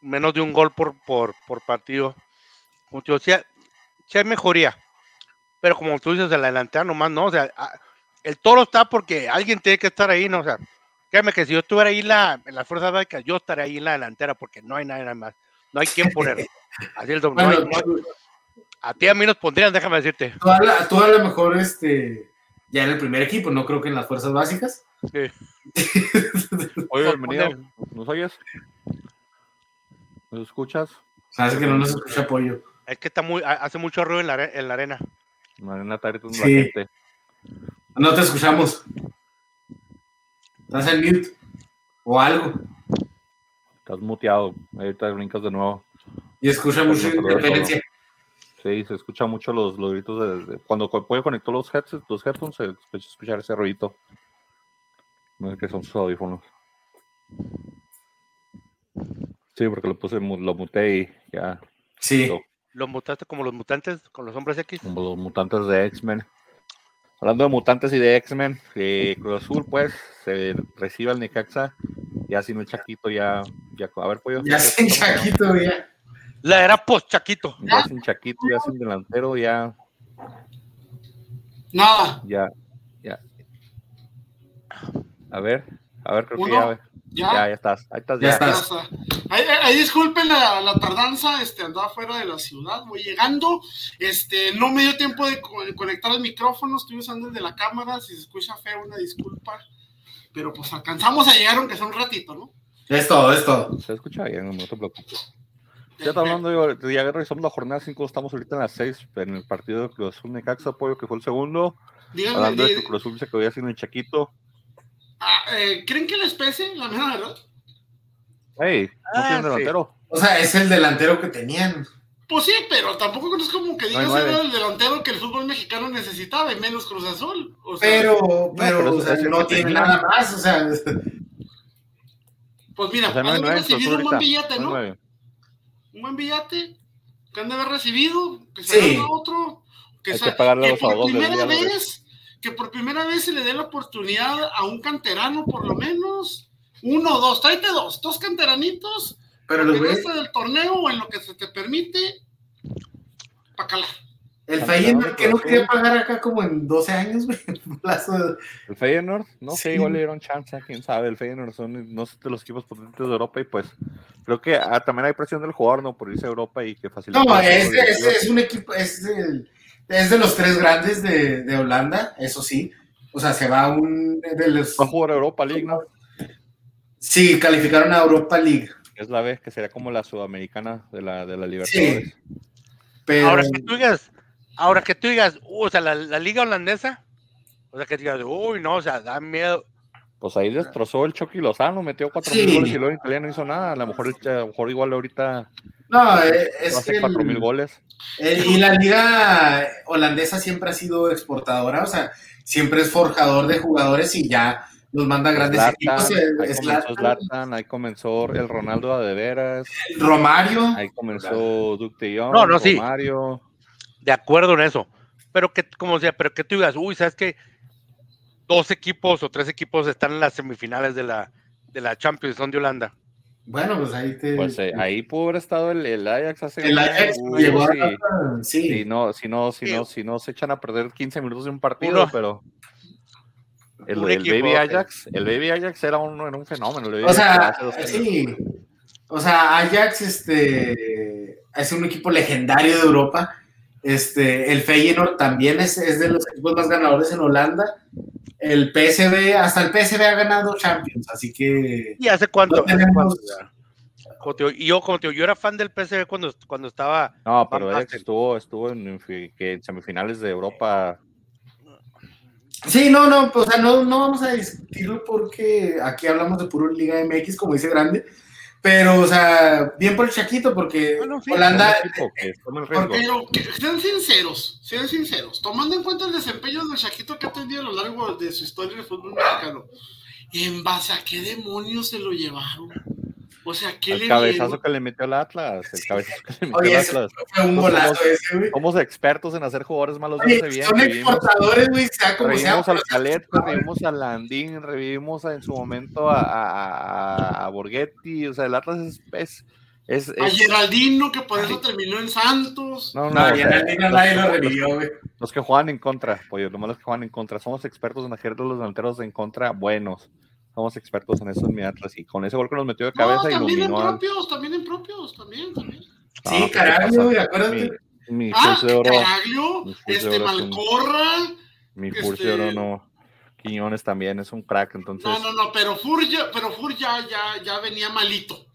menos de un gol por, por, por partido. Como te digo, sí, hay- sí hay mejoría. Pero como tú dices, de la delantera nomás, no, o sea, a- el toro está porque alguien tiene que estar ahí, ¿no? O sea, Créeme que si yo estuviera ahí la, en las fuerzas básicas, yo estaría ahí en la delantera porque no hay nadie más. No hay quien poner. Así el doble. no hay- Bueno, no hay- a ti a mí nos pondrían, déjame decirte. tú, a la- tú a lo mejor este, ya en el primer equipo, no creo que en las fuerzas básicas. Sí. Oye, bienvenido. ¿Nos oyes? ¿Nos escuchas? Hace que no nos escucha apoyo. Es que está muy, ha- hace mucho ruido en la, en la arena. Marina está gritando Sí. la gente. No te escuchamos. Estás en mute. O algo. Estás muteado. Ahorita brincas de nuevo. Y escucha mucho interferencia. Sí, se escucha mucho los, los gritos de, de- cuando co- Pollo conectó los headsets, los headphones, se escucha escuchar ese ruidito. No sé qué son sus audífonos. Sí, porque lo puse, lo muté y ya, Sí. Lo- Los mutaste como los mutantes, con los hombres X. como los mutantes de X-Men. Hablando de mutantes y de X-Men, eh, Cruz Azul, pues, se recibe al Necaxa, ya sin el Chaquito, ya, ya, a ver, Pollo. Ya sin Chaquito, ya. La era post Chaquito. Ya sin Chaquito, ya sin delantero, ya, Nada, ya, ya. A ver, a ver, creo que ya, ya. ya, ya estás, ahí estás, Ya ya. está. ya está. Ahí, ahí- ahí disculpen la, la tardanza, este, andaba fuera de la ciudad, voy llegando, este, no me dio tiempo de co- de conectar el micrófono, estoy usando el de la cámara, si se escucha feo, una disculpa, pero pues alcanzamos a llegar aunque sea un ratito, ¿no? Es todo, es todo. Se escucha bien, no te preocupes. Ya está hablando, digo, ya revisamos la jornada 5, estamos ahorita en las 6, en el partido de Cruz Azul Necaxa, Pollo, que fue el segundo. Díganme, Hablando de que Cruz Azul se quedó ya sin el Chaquito. ah, eh, ¿creen que les pese? La mera verdad. Hey, no Ah, tienen sí. delantero. O sea, es el delantero que tenían. Pues sí, pero tampoco es como que digas No era el delantero que el fútbol mexicano necesitaba, y menos Cruz Azul. O sea, Pero, pero, pero o sea, no tiene tenía. nada más. O sea, pues mira, O sea, no de recibido un buen billete, No ¿no? Un buen billete que han de haber recibido, que se Sí. haga otro, que, Hay sea- que pagarle a que los por primera vez, que por primera vez se le dé la oportunidad a un canterano, por lo menos, uno o dos, tráete dos, dos canteranitos, pero en el del torneo o en lo que se te permite, pa' calar. El Feyenoord que no quería pagar acá como en 12 años, güey. un plazo de- El Feyenoord, no sé, Sí. igual le dieron chance, quién sabe. El Feyenoord son no sé, de los equipos potentes de Europa y pues creo que ah, también hay presión del jugador, ¿no? Por irse a Europa y que facilita. No, es, es, un equipo, es, el- es de los tres grandes de, de Holanda, eso sí. O sea, se va a un de los. Va a jugar Europa League, ¿no? Sí, calificaron a Europa League. Es la vez que sería como la sudamericana de la, de la Libertadores. Pero Ahora que tú digas, ahora que tú digas, uh, o sea, la, la liga holandesa, o sea, que digas, uy, no, o sea, da miedo. Pues ahí destrozó el Chucky Lozano, metió cuatro Sí. mil goles y luego en Italia no hizo nada. A lo mejor, a lo mejor igual ahorita No, eh, es hace que cuatro el- mil goles. Eh, y la liga holandesa siempre ha sido exportadora, o sea, siempre es forjador de jugadores y ya los manda a grandes Zlatan, equipos. eh, ahí comenzó Zlatan, Zlatan, ahí comenzó el Ronaldo de veras, Romario, ahí comenzó Duke de Jong, No, no, sí. Romario. De acuerdo en eso. Pero que, como sea, pero que tú digas, uy, ¿sabes qué? Dos equipos o tres equipos están en las semifinales de la, de la Champions, son de Holanda. bueno, pues ahí te. Pues eh, ahí pudo haber estado el, el Ajax hace el Ajax uy, llegó sí. a. Sí, Si no, si no, si Sí. no, si no se echan a perder 15 minutos de un partido, Uno. pero el, Un el equipo, Baby. Ajax, el Baby Ajax era un, era un fenómeno. el Baby o sea, sí. O sea, Ajax este, es un equipo legendario de Europa. Este, el Feyenoord también es, es de los equipos más ganadores en Holanda. El PSV, hasta el PSV ha ganado Champions, así que ¿Y hace cuánto? No. Como digo, yo, como te digo, yo era fan del PSV cuando, cuando estaba. No, pero Basten. estuvo, estuvo en semifinales de Europa. Sí, no, no, pues, o sea, no, no vamos a discutirlo porque aquí hablamos de puro Liga MX, como dice Grande, pero, o sea, bien por el Chaquito, porque Bueno, sí, Holanda, que que sean sinceros, sean sinceros, tomando en cuenta el desempeño del Chaquito que ha tenido a lo largo de su historia en el fútbol mexicano, ¿en base a qué demonios se lo llevaron? O sea, ¿qué El le cabezazo que le metió el Atlas, el cabezazo que le metió oye, el Atlas. fue un golazo somos- ese, güey. Somos expertos en hacer jugadores malos Oye, verse bien. son Revivimos, exportadores, güey, sea como sea. revivimos al Calet, revivimos al Landín, revivimos a- en su momento a, a, a- a Borghetti. O sea, el Atlas es. es, es, A es- Geraldino, que por eso Ay. terminó en Santos. no, no, No, o ya sea, nadie, lo revivió, güey. Los que juegan en contra, pollo, nomás los que juegan en contra. Somos expertos en hacer los delanteros en contra buenos. Somos expertos en eso en mi Atlas. Y con ese gol que nos metió de No, cabeza, también en al- propios, también en propios, también, también. No, Sí, ¿qué te carajo, pasa? güey, acuérdate. Mi, mi Ah, de oro, Caraglio, Mi Furch de este oro es un- Malcorra. mi este- de oro no. Quiñones también es un crack, entonces. No, no, no, pero Fur ya, pero Fur ya, ya, ya venía malito.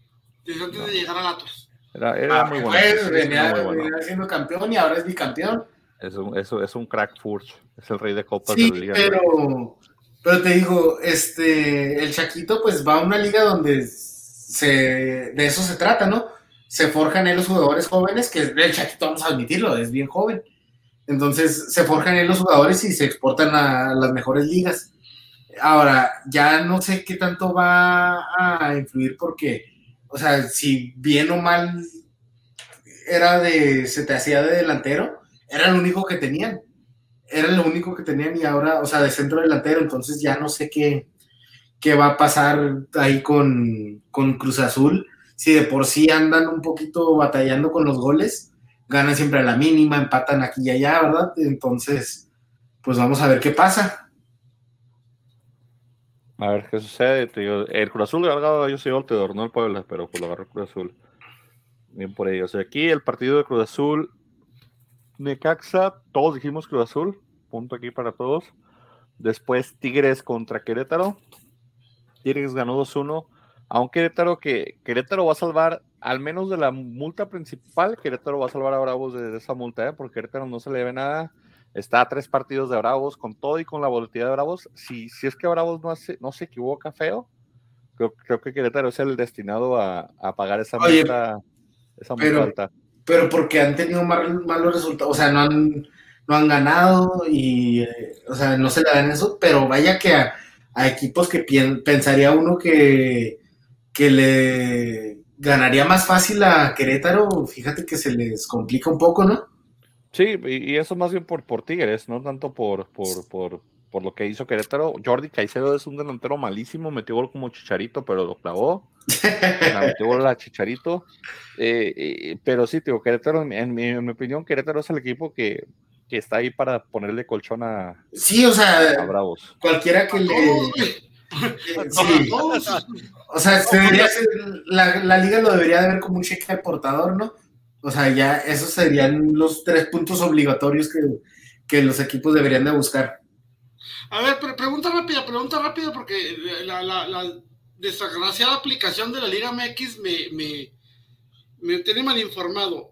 Desde antes de llegar al Atlas. Era, era Ah, muy bueno. pues, sí, sí, venía, era muy bueno. venía siendo campeón y ahora es bicampeón. Es un, es, un- es un crack Furch. Es el rey de copas Sí, de la liga. pero, pero te digo, este, el Chaquito pues va a una liga donde se, de eso se trata, ¿no? Se forjan en los jugadores jóvenes, que el Chaquito, vamos a admitirlo, es bien joven. Entonces se forjan en los jugadores y se exportan a las mejores ligas. Ahora, ya no sé qué tanto va a influir porque, o sea, si bien o mal era de, se te hacía de delantero, era lo único que tenían era lo único que tenían y ahora, o sea, de centro delantero, entonces ya no sé qué, qué va a pasar ahí con, con Cruz Azul. Si de por sí andan un poquito batallando con los goles, ganan siempre a la mínima, empatan aquí y allá, ¿verdad? Entonces, pues vamos a ver qué pasa. A ver qué sucede. Te el Cruz Azul agarrado yo soy Oltedor, no el Puebla, pero pues lo agarró Cruz Azul. Bien por ellos. aquí el partido de Cruz Azul. Necaxa, todos dijimos Cruz Azul. Punto aquí para todos. Después Tigres contra Querétaro. Tigres ganó 2-1. Aunque Querétaro que Querétaro va a salvar, al menos de la multa principal, Querétaro va a salvar a Bravos de, esa multa, ¿eh? porque Querétaro no se le debe nada. Está a tres partidos de Bravos, con todo y con la volatilidad de Bravos. Si, si es que Bravos no, hace, no se equivoca feo, creo, creo que Querétaro es el destinado a, a pagar esa Oye, multa, esa multa pero- alta. Pero porque han tenido mal- malos resultados, o sea, no han, no han ganado y, eh, o sea, no se le dan eso, pero vaya que a, equipos que pien- pensaría uno que, que le ganaría más fácil a Querétaro, fíjate que se les complica un poco, ¿no? Sí, y, y eso más bien por, por Tigres, no tanto por, por, por, por lo que hizo Querétaro. Jordi Caicedo es un delantero malísimo, metió gol como chicharito, pero lo clavó. La metió gol a Chicharito. Eh, eh, pero sí, digo, Querétaro, en, en mi, en mi opinión, Querétaro es el equipo que, que está ahí para ponerle colchón a, Sí, o a sea, Bravos. cualquiera que A le... A sí, o sea, se debería la, la liga lo debería de ver como un cheque al portador, ¿no? O sea, ya esos serían los tres puntos obligatorios que, que los equipos deberían de buscar. A ver, pre- pregunta rápida, pregunta rápida, porque la, la, la desgraciada aplicación de la Liga MX me, me, me tiene mal informado.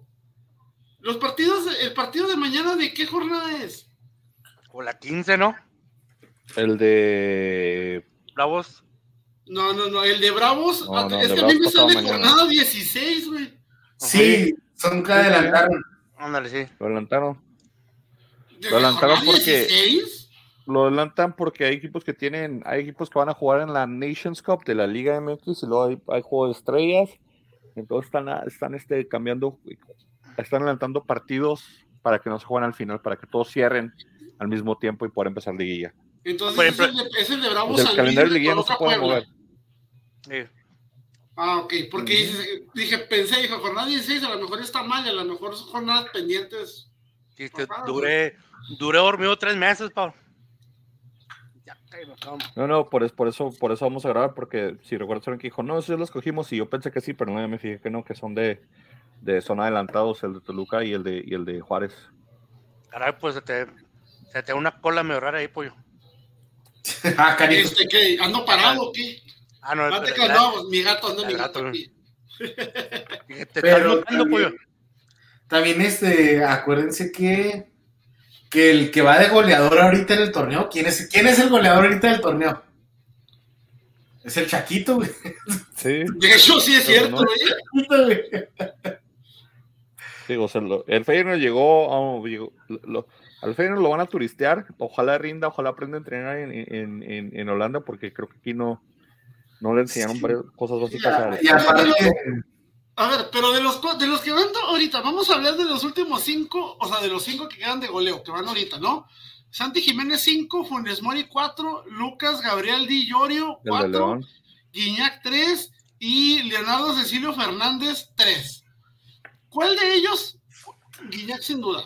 Los partidos, el partido de mañana, ¿de qué jornada es? O la 15, ¿no? El de Bravos. No, no, no, el de Bravos, No, no, es que de a mí me sale jornada 16, güey. Sí, son que adelantaron. Ándale, sí. Lo adelantaron. ¿De Lo adelantaron porque- 16? Lo adelantan porque hay equipos que tienen, hay equipos que van a jugar en la Nations Cup de la Liga MX y luego hay, hay juego de estrellas. Entonces están, están este, cambiando, están adelantando partidos para que no se jueguen al final, para que todos cierren al mismo tiempo y poder empezar liguilla. Entonces Por es, ejemplo, el de, es el de Bravos Pues el calendario de liguilla no se puede mover. Sí. Ah, ok, porque dices- dije, pensé, dije, jornada 16 a lo mejor está mal, a lo mejor son jornadas pendientes. Sí, que Ajá, duré, duré dormido tres meses, Pablo. No, no, por, es- por eso, por eso vamos a grabar, porque si recuerdas que dijo, no, esos ya los cogimos y yo pensé que sí, pero no, ya me fijé que no, que son de, de son adelantados, el de Toluca y el de, y el de Juárez. Caray, pues se te, se te da una cola medio rara ahí, pollo. ah, cariño. Este, ¿qué? ¿Ando parado o qué? Ah, no, Mate pero- que no, mi gato, ando mi gato, gato aquí. Te Pero notando, pollo. también, este, acuérdense que, que el que va de goleador ahorita en el torneo, ¿quién es, quién es el goleador ahorita del torneo? Es el Chaquito, güey. Sí. De hecho, sí es Pero cierto, no. güey. Digo, o sea, lo- el Feyenoord llegó, a- llegó- lo- al Feyenoord lo van a turistear, ojalá rinda, ojalá aprenda a entrenar en, en, en, en Holanda, porque creo que aquí no, no le enseñaron Sí. varias cosas básicas. a- Y aparte, A ver, pero de los, de los que van ahorita, vamos a hablar de los últimos cinco, o sea, de los cinco que quedan de goleo, que van ahorita, ¿no? Santi Jiménez 5, Funes Mori 4, Lucas Gabriel Di Llorio el de 4, León. Guiñac 3 y Leonardo Cecilio Fernández 3. ¿Cuál de ellos? Guiñac sin duda.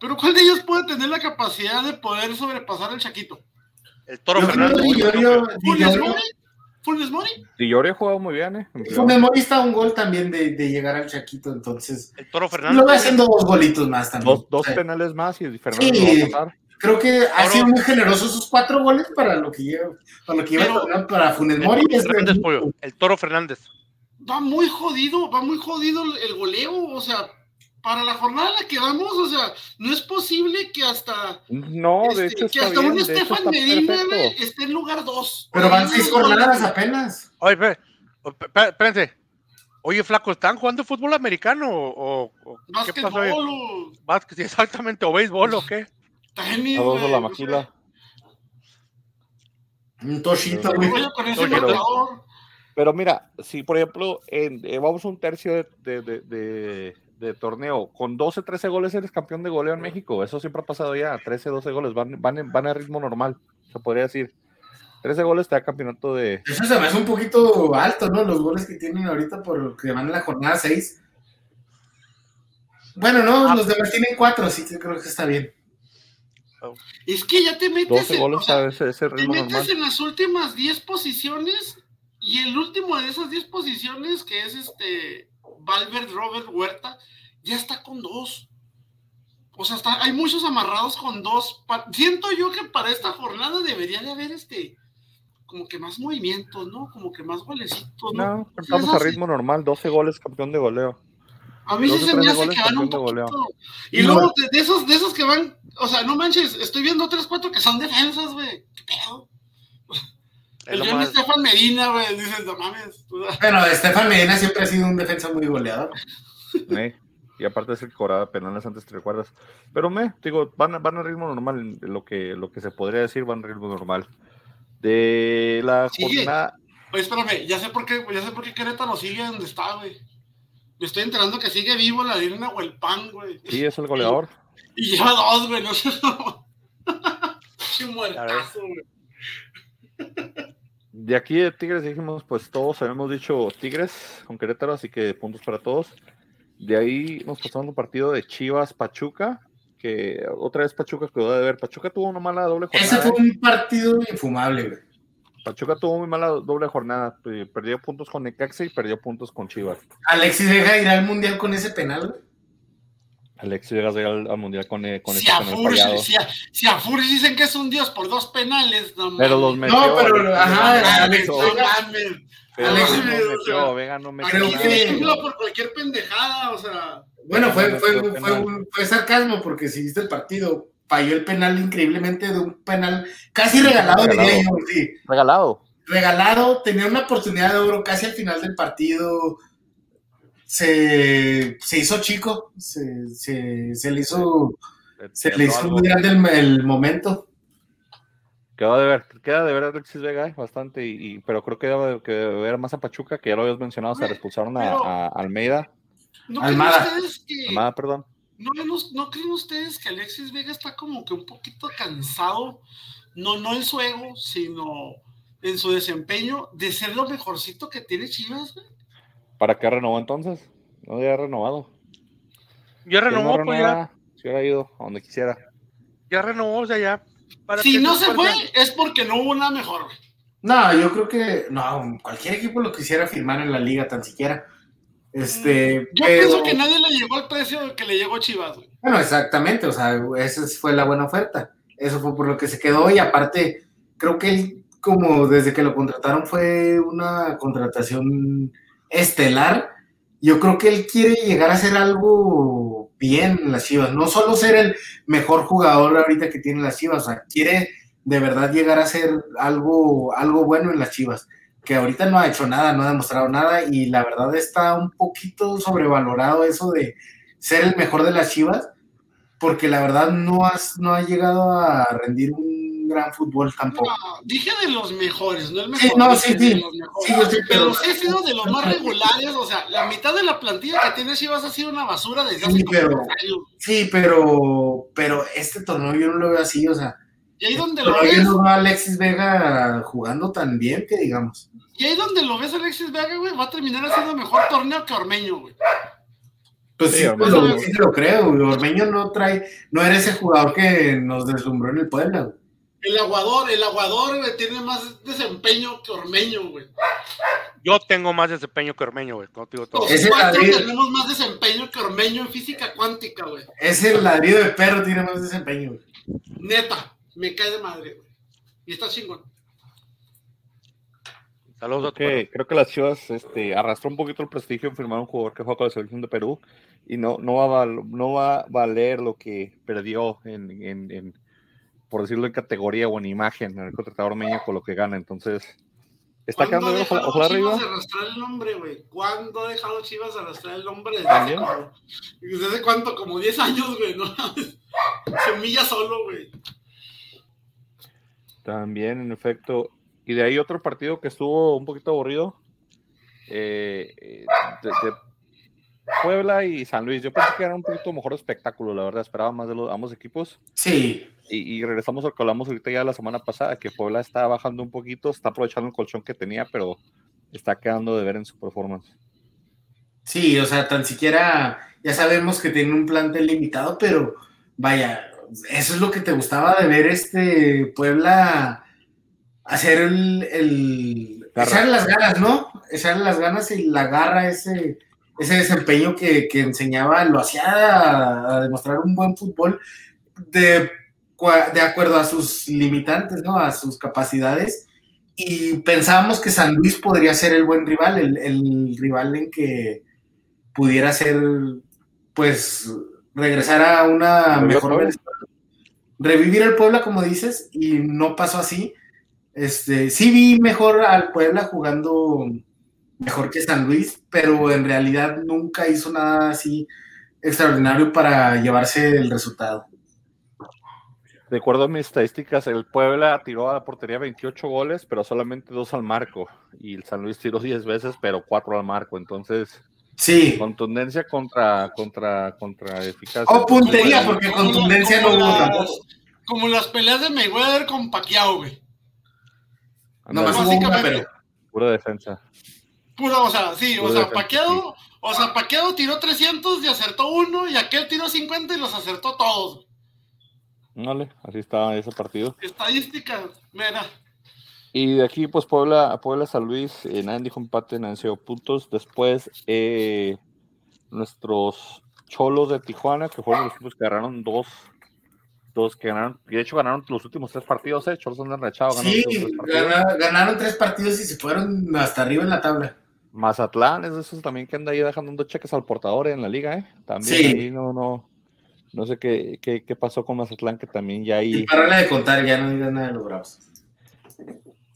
Pero ¿cuál de ellos puede tener la capacidad de poder sobrepasar al Chaquito? El Toro yo Fernández. Di Llorio- ¿Funes Mori? ¿Funes Mori? Y Llorio ha jugado muy bien, ¿eh? Funes Mori está a un gol también de, de llegar al Chaquito, entonces. El Toro Lo Fernández. va haciendo dos golitos más también. Dos, dos O sea, penales más y Fernando Sí. lo va a pasar. Creo que ha sido muy generoso sus cuatro goles para lo que lleva, para lo que lleva el Pero- torneo, para Funes Mori. Toro es Fernández, de- pollo. El Toro Fernández. va muy jodido, va muy jodido el goleo, o sea, para la jornada en la que vamos, o sea, no es posible que hasta, No, de este, hecho que hasta bien, un Estefan Medina güey, perfecto. esté en lugar 2. Pero van seis jornadas apenas. Oye, espé- espé- espérense. Oye, flaco, ¿están jugando fútbol americano o, o- qué pasó? o exactamente, o béisbol o qué. tenis, A dos a güey, la maquila. Un toshito, Pero- güey. pero- mira, si por ejemplo, en, eh, vamos a un tercio de, de- de- de- de torneo, con 12, 13 goles eres campeón de goleo en México. Eso siempre ha pasado ya. 13, 12 goles, van, van, van a ritmo normal, se podría decir. 13 goles te da campeonato de. Eso se me hace un poquito alto, ¿no? Los goles que tienen ahorita por lo que van en la jornada 6. Bueno, no, Ah. los demás tienen cuatro, así que creo que está bien. Es que ya te metes, 12 en, o goles sea, a ese, ese te ritmo metes normal. en las últimas 10 posiciones y el último de esas 10 posiciones, que es este Valverde Robert Huerta, ya está con dos. O sea, está, hay muchos amarrados con dos. Siento yo que para esta jornada debería de haber este como que más movimientos, ¿no? Como que más golecitos, ¿no? No, estamos a ritmo normal, 12 goles campeón de goleo. A mí sí se me hace que van un poquito. Y luego de, de esos, de esos que van, o sea, no manches, estoy viendo tres, cuatro que son defensas, güey. ¿Qué pedo? Es El más- Estefan Medina, güey, dices, no mames. Bueno, Estefan Medina siempre ha sido un defensa muy goleador. ¿eh? Y aparte es el que cobraba penales antes, te recuerdas. Pero me, digo, van, a- van a ritmo normal. Lo que, lo que se podría decir, van a ritmo normal. De la Sigue. jornada. Oye, espérame, ya sé por qué, ya sé por qué Querétaro sigue donde está, güey. Me estoy enterando que sigue vivo la Dirina o el pan, güey. Sí, es el goleador. Y lleva dos, güey, no sé. Qué muertazo, güey. De aquí de Tigres dijimos, pues todos habíamos dicho Tigres con Querétaro, así que puntos para todos. De ahí nos pasamos un partido de Chivas Pachuca, que otra vez Pachuca quedó de ver. Pachuca tuvo una mala doble Ese jornada. fue un partido infumable, güey. Pachuca tuvo muy mala doble jornada. eh, Perdió puntos con Necaxa y perdió puntos con Chivas. Alexis Vega irá al mundial con ese penal, güey. Alexis llegas al, al mundial con, eh, con Si ese a, fallado. si, a, si a dicen que es un dios por dos penales, no Pero los metió. No, pero, ajá, Alex No mames. pero Alexis no metió, o sea, Vega no metió nada. que- por cualquier pendejada, o sea. Bueno, fue, fue, fue sarcasmo porque si viste el partido, falló el penal increíblemente de un penal casi regalado, Regalado. diría yo, sí. Regalado. regalado, tenía una oportunidad de oro casi al final del partido. Se, se hizo chico, se, se, se le hizo, se le hizo muy grande el, el momento. Queda de ver, queda de ver a Alexis Vega eh, bastante, y, y- pero creo que debe que debe ver más a Pachuca, que ya lo habías mencionado, se expulsaron a, Almeida, ¿No creen Almada. ustedes que, Almada, perdón. no, no, no creen ustedes que Alexis Vega está como que un poquito cansado? No, no en su ego, sino en su desempeño de ser lo mejorcito que tiene Chivas, güey. ¿Para qué renovó entonces? No había renovado. Ya no renovó, pues ya, si hubiera ido a donde quisiera. ya renovó, o sea, ya. ¿para Si no se fue, es porque no hubo nada mejor, güey. No, yo creo que no, cualquier equipo lo quisiera firmar en la liga, tan siquiera. Este, Yo pero- pienso que nadie le llegó al precio que le llegó a Chivas, güey. Bueno, exactamente, o sea, esa fue la buena oferta. Eso fue por lo que se quedó y aparte, creo que él, como desde que lo contrataron fue una contratación estelar, yo creo que él quiere llegar a hacer algo bien en las Chivas, no solo ser el mejor jugador ahorita que tiene las Chivas, o sea, quiere de verdad llegar a ser algo, algo bueno en las Chivas, que ahorita no ha hecho nada, no ha demostrado nada y la verdad está un poquito sobrevalorado eso de ser el mejor de las Chivas, porque la verdad no, has, no ha llegado a rendir un gran fútbol tampoco. No, dije de los mejores, no el mejor. Sí, no, sí, de sí. los mejores. Sí, sé, pero, pero- sí ha sido de los más regulares, o sea, la mitad de la plantilla que tiene Chivas ha sido una basura desde Sí, hace pero-. Sí, pero, pero este torneo yo no lo veo así, o sea, Y ahí donde lo ves, no veo a Alexis Vega jugando tan bien que digamos. y ahí donde lo ves Alexis Vega, güey, va a terminar haciendo mejor torneo que Ormeño, güey. Pues Sí, sí, Ormeño. lo, sí lo creo, güey. Ormeño no trae, no era ese jugador que nos deslumbró en el Puebla, güey. El aguador, el aguador, güey, tiene más desempeño que Ormeño, güey. Yo tengo más desempeño que Ormeño, güey. no te digo todo. Tenemos más desempeño que Ormeño en física cuántica, güey. Ese ladrillo de perro tiene más desempeño, güey. Neta, me cae de madre, güey. Y está chingón. Saludos a tu que, creo que las Chivas este, arrastró un poquito el prestigio en firmar un jugador que juega con la selección de Perú y no, no, va, a val- no va a valer lo que perdió en, en- en, por decirlo en categoría o en imagen en el contratador Meña con lo que gana. Entonces, está ¿Cuándo quedando bien, ojalá, ojalá arriba. de arrastrar el nombre, güey? ¿Cuándo ha dejado Chivas arrastrar el nombre? Desde desde hace cuánto? Como 10 años, güey, ¿no? Se humilla solo, güey. También, en efecto. Y de ahí otro partido que estuvo un poquito aburrido. eh, eh, de, de Puebla y San Luis. Yo pensé que era un poquito mejor espectáculo, la verdad. Esperaba más de los ambos equipos. Sí, Y, y regresamos a lo que hablamos ahorita ya la semana pasada, que Puebla está bajando un poquito, está aprovechando el colchón que tenía, pero está quedando de ver en su performance. sí, o sea, tan siquiera ya sabemos que tiene un plantel limitado, pero vaya, eso es lo que te gustaba de ver este Puebla hacer el, el echar las ganas, ¿no? Echar las ganas y la garra, ese, ese desempeño que, que enseñaba, lo hacía a, a demostrar un buen fútbol de, de acuerdo a sus limitantes, ¿no? A sus capacidades. Y pensábamos que San Luis podría ser el buen rival, el, el rival en que pudiera ser, pues, regresar a una mejor versión. Revivir el Puebla, como dices, y no pasó así. Este, sí vi mejor al Puebla jugando mejor que San Luis, pero en realidad nunca hizo nada así extraordinario para llevarse el resultado. De acuerdo a mis estadísticas, el Puebla tiró a la portería 28 goles, pero solamente dos al marco. Y el San Luis tiró 10 veces, pero cuatro al marco. Entonces, Sí, contundencia contra, contra, contra eficacia. o puntería, porque Como contundencia no como hubo tampoco. Como las peleas de Mayweather con Pacquiao, güey. No más hubo una, básicamente. pero pura defensa. O sea, sí, o sea, Pacquiao, o sea, Pacquiao tiró 300 y acertó uno, y aquel tiró 50 y los acertó todos. Vale, así estaba ese partido. Estadística, mira. Y de aquí, pues Puebla, Puebla San Luis, eh, nadie dijo empate, nadie dio puntos. Después, eh, nuestros cholos de Tijuana, que fueron los últimos que ganaron dos, dos que ganaron, y de hecho ganaron los últimos tres partidos, eh, cholos han enrachado, ganaron sí, tres partidos. ganaron tres partidos y se fueron hasta arriba en la tabla. Mazatlán es de esos también que anda ahí dejando dos cheques al portador en la liga, eh. También Sí. ahí no, no, no sé qué, qué, qué pasó con Mazatlán, que también ya Y ahí. para de contar, ya no digan nada de los bravos.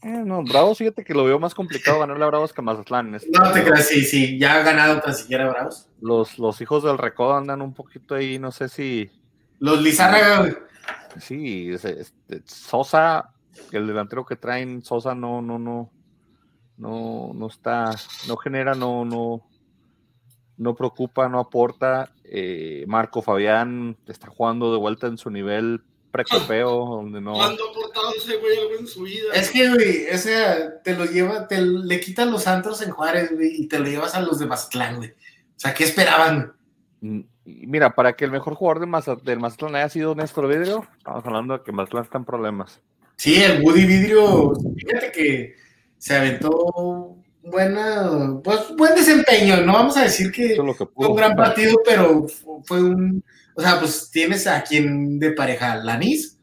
Eh, no, Bravos, fíjate que lo veo más complicado ganarle a Bravos que a Mazatlán. este No te creas, sí, sí, ya ha ganado tan siquiera Bravos. Los, los hijos del Recodo andan un poquito ahí, no sé si. Los Lizárraga. Sí, este, Sosa, el delantero que traen, Sosa no, no, no, no, no está, no genera, no, no, no preocupa, no aporta. Eh, Marco Fabián está jugando de vuelta en su nivel precopeo, donde no. ¿Cuándo ha aportado ese güey algo en su vida? Es que, güey, ese te lo lleva, te le quitan los antros en Juárez, güey, y te lo llevas a los de Mazatlán, güey. O sea, ¿qué esperaban? Mm, Mira, para que el mejor jugador del Mazatlán haya sido Néstor Vidrio, estamos hablando de que Mazatlán está en problemas. Sí, el Woody Vidrio, fíjate que se aventó buena, pues buen desempeño. No vamos a decir que es fue un gran partido, pero fu- fue un, o sea, pues tienes a quien de pareja, Lanís.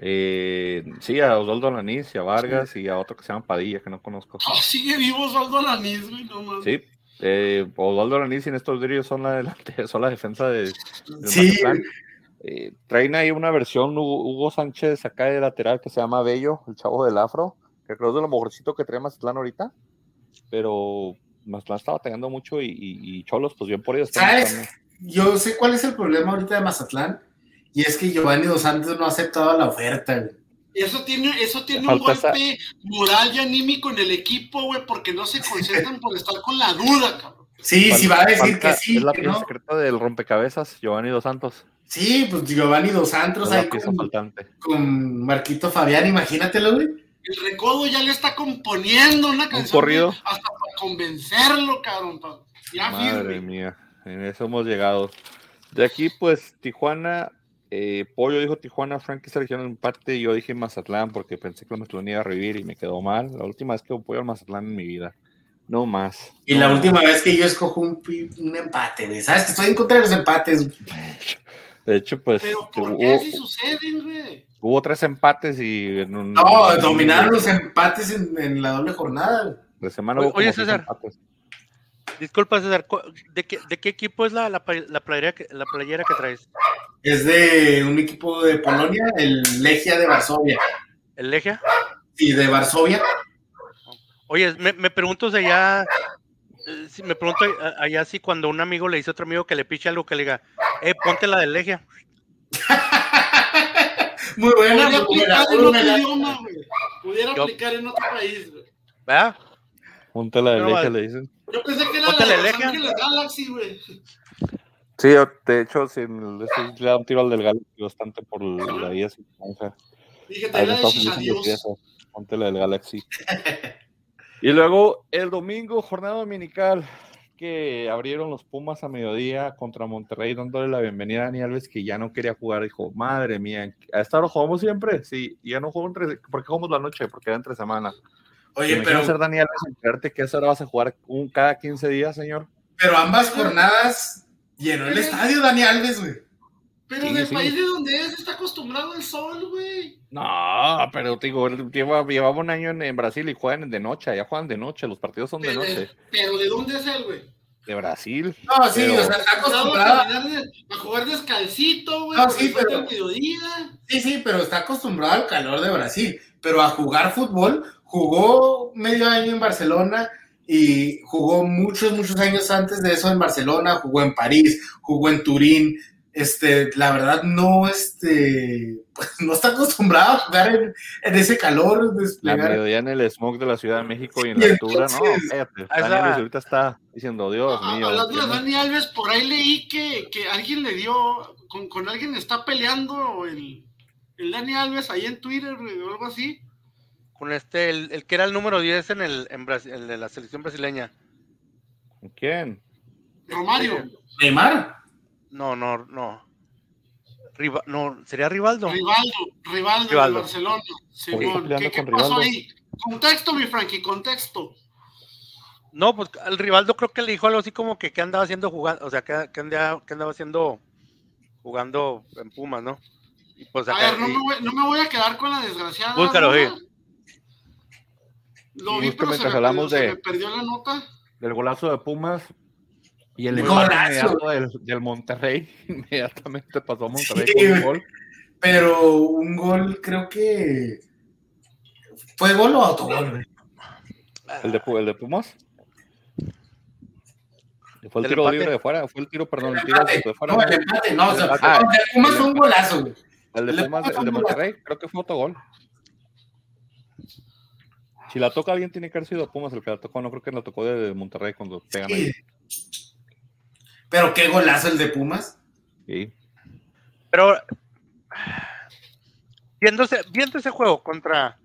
Eh, sí, a Osvaldo Lanís y a Vargas y a otro que se llama Padilla, que no conozco. Ah, sigue vivo Osvaldo Alaniz, güey, no mames. Sí, eh, Osvaldo Lanís y Néstor Vidrio son la, delante- son la defensa de, Sí. Eh, traen ahí una versión Hugo, Hugo Sánchez acá de lateral que se llama Bello, el chavo del afro, que creo es de lo mejorcito que trae Mazatlán ahorita, pero Mazatlán está batallando mucho y, y- y Cholos, pues bien por ellos. ¿Sabes? yo sé cuál es el problema ahorita de Mazatlán, y es que Giovanni Dos Santos no ha aceptado la oferta, güey. Eso tiene, eso tiene un golpe moral y anímico en el equipo, güey, porque no se concentran por estar con la duda, cabrón. Sí, sí va a decir Falta- que sí, Es la pieza no. secreta del rompecabezas, Giovanni Dos Santos. Sí, pues Giovanni Dos Santos ahí con, faltante. con Marquito Fabián, imagínatelo, güey. El recodo ya le está componiendo una canción corrido. hasta para convencerlo, cabrón. Ya Madre firme. mía, en eso hemos llegado. De aquí, pues, Tijuana, eh, Pollo dijo Tijuana, Frankie se eligieron empate y yo dije Mazatlán porque pensé que el Mazatlán iba a revivir y me quedó mal. La última vez que apoyo al Mazatlán en mi vida. No más. Y la última vez que yo escojo un, un empate, güey. ¿Sabes que estoy en contra de los empates? De hecho, pues, Pero ¿por hubo, qué si suceden, güey? Hubo tres empates y en un, No, en- dominaron los empates en, en la doble jornada. De semana Oye, hubo César. Disculpa, César, ¿de qué, de qué equipo es la, la, pla- la playera, que, la playera que traes? Es de un equipo de Polonia, el Legia de Varsovia. ¿El Legia? Y de Varsovia. Oye, me, me pregunto si allá, eh, si me pregunto a- allá si cuando un amigo le dice a otro amigo que le piche algo que le diga, eh, ponte la del Legia. Muy buena, Podría aplicar en otro idioma, güey. Pudiera aplicar en otro país, güey. ¿Verdad? Ponte la de le dicen. Yo pensé que era Ponte la de la Los Galaxy, güey. Sí, de hecho, sí, le da un tiro al del Galaxy bastante por la vida sin. Dije, en la de ponte la del Galaxy. y luego el domingo, jornada dominical, que abrieron los Pumas a mediodía contra Monterrey, dándole la bienvenida a Dani Alves, que ya no quería jugar. Dijo, madre mía, ¿a esta hora jugamos siempre? Sí, y ya no juego entre. ¿Por qué jugamos la noche? Porque era entre semana. Oye, pero, ser Dani Alves enterarte que a esa hora vas a jugar un, cada 15 días, señor. pero ambas jornadas llenó el estadio Dani Alves, güey. Pero Sí, país de donde es, está acostumbrado al sol, güey. No, pero te digo, él lleva, llevaba un año en, en Brasil y juegan de noche, allá juegan de noche, los partidos son de Pero, noche. pero ¿de dónde es él, güey? De Brasil. No, sí, Pero- o sea, está Acostumbrado a, jugar descalcito, güey, No, sí, pero- mediodía. Sí, sí, pero está acostumbrado al calor de Brasil. Pero a jugar fútbol, jugó medio año en Barcelona y jugó muchos, muchos años antes de eso en Barcelona, jugó en París, jugó en Turín. Este, la verdad, no, este, pues, no está acostumbrado a jugar en, en ese calor, La desplegar. mediodía en el smog de la Ciudad de México y en Y la altura, no, entonces- cállate. Ah, Dani esa- Alves ahorita está diciendo, Dios Ah, mío. Hablando de Dani Alves, por ahí leí que, que alguien le dio, con, con alguien está peleando el, el Dani Alves ahí en Twitter o algo así. Con este, el, el que era el número 10 en, el, en Brasil, el de la selección brasileña. ¿Con quién? Romario, Neymar. No, no, no. Riva- no, ¿sería Rivaldo? Rivaldo, Rivaldo, Rivaldo. de Barcelona. Simón, ¿qué, qué con pasó Rivaldo? ahí? Contexto, mi Frankie, contexto. No, pues al Rivaldo creo que le dijo algo así como que qué andaba haciendo jugando, o sea, que, que andaba, que andaba haciendo jugando en Pumas, ¿no? Y pues A ver, no y- me, voy, no me voy a quedar con la desgraciada. Búscalo, sí. Lo Y vi, pero se me, hablamos perdió, de- se me perdió la nota. Del golazo de Pumas y el Golazo. del, del Monterrey. Inmediatamente pasó a Monterrey Sí, con un gol. Pero un gol, creo que ¿Fue gol o autogol? ¿El de, el de Pumas? Fue el ¿Del tiro empate? libre de fuera, fue el tiro, perdón, el El tiro de fuera. No, el empate, no. O sea, Ah, el de Pumas fue un golazo, güey. El de Pumas, el de Monterrey, creo que fue autogol. Si la toca alguien, tiene que haber sido Pumas el que la tocó. No creo que la tocó de Monterrey cuando pegan ahí. Pero qué golazo el de Pumas. Sí. Pero viendo ese, viendo ese juego contra,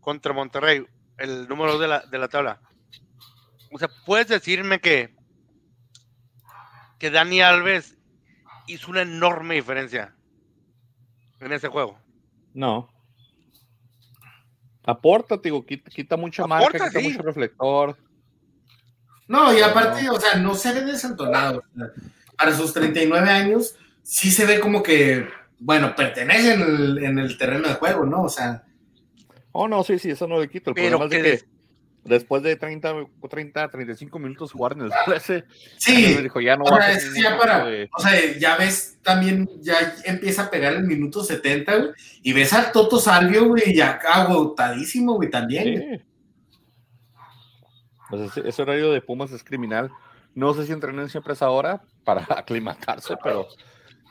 contra Monterrey, el número dos de la, de la tabla, o sea, puedes decirme que, que Dani Alves hizo una enorme diferencia en ese juego. No. Aporta, digo, quita, quita mucha Aporta, marca, quita sí. mucho reflector. No, y aparte, o sea, no se ve desentonado. o sea, para sus 39 años, sí se ve como que, bueno, pertenece en el, en el terreno de juego, ¿no? O sea, Oh, no, sí, sí, eso no le quito. El Pero problema es de que que después de 30, 30, 35 minutos jugar en el 13, sí, dijo, ya no o va a sea, hacer es ningún ya tipo para, de- o sea, ya ves también, ya empieza a pegar el minuto 70, güey, y ves al Toto Salvio, güey, ya agotadísimo, güey, también. güey. Pues ese, horario de Pumas es criminal. No sé si entrenan siempre esa hora para aclimatarse, pero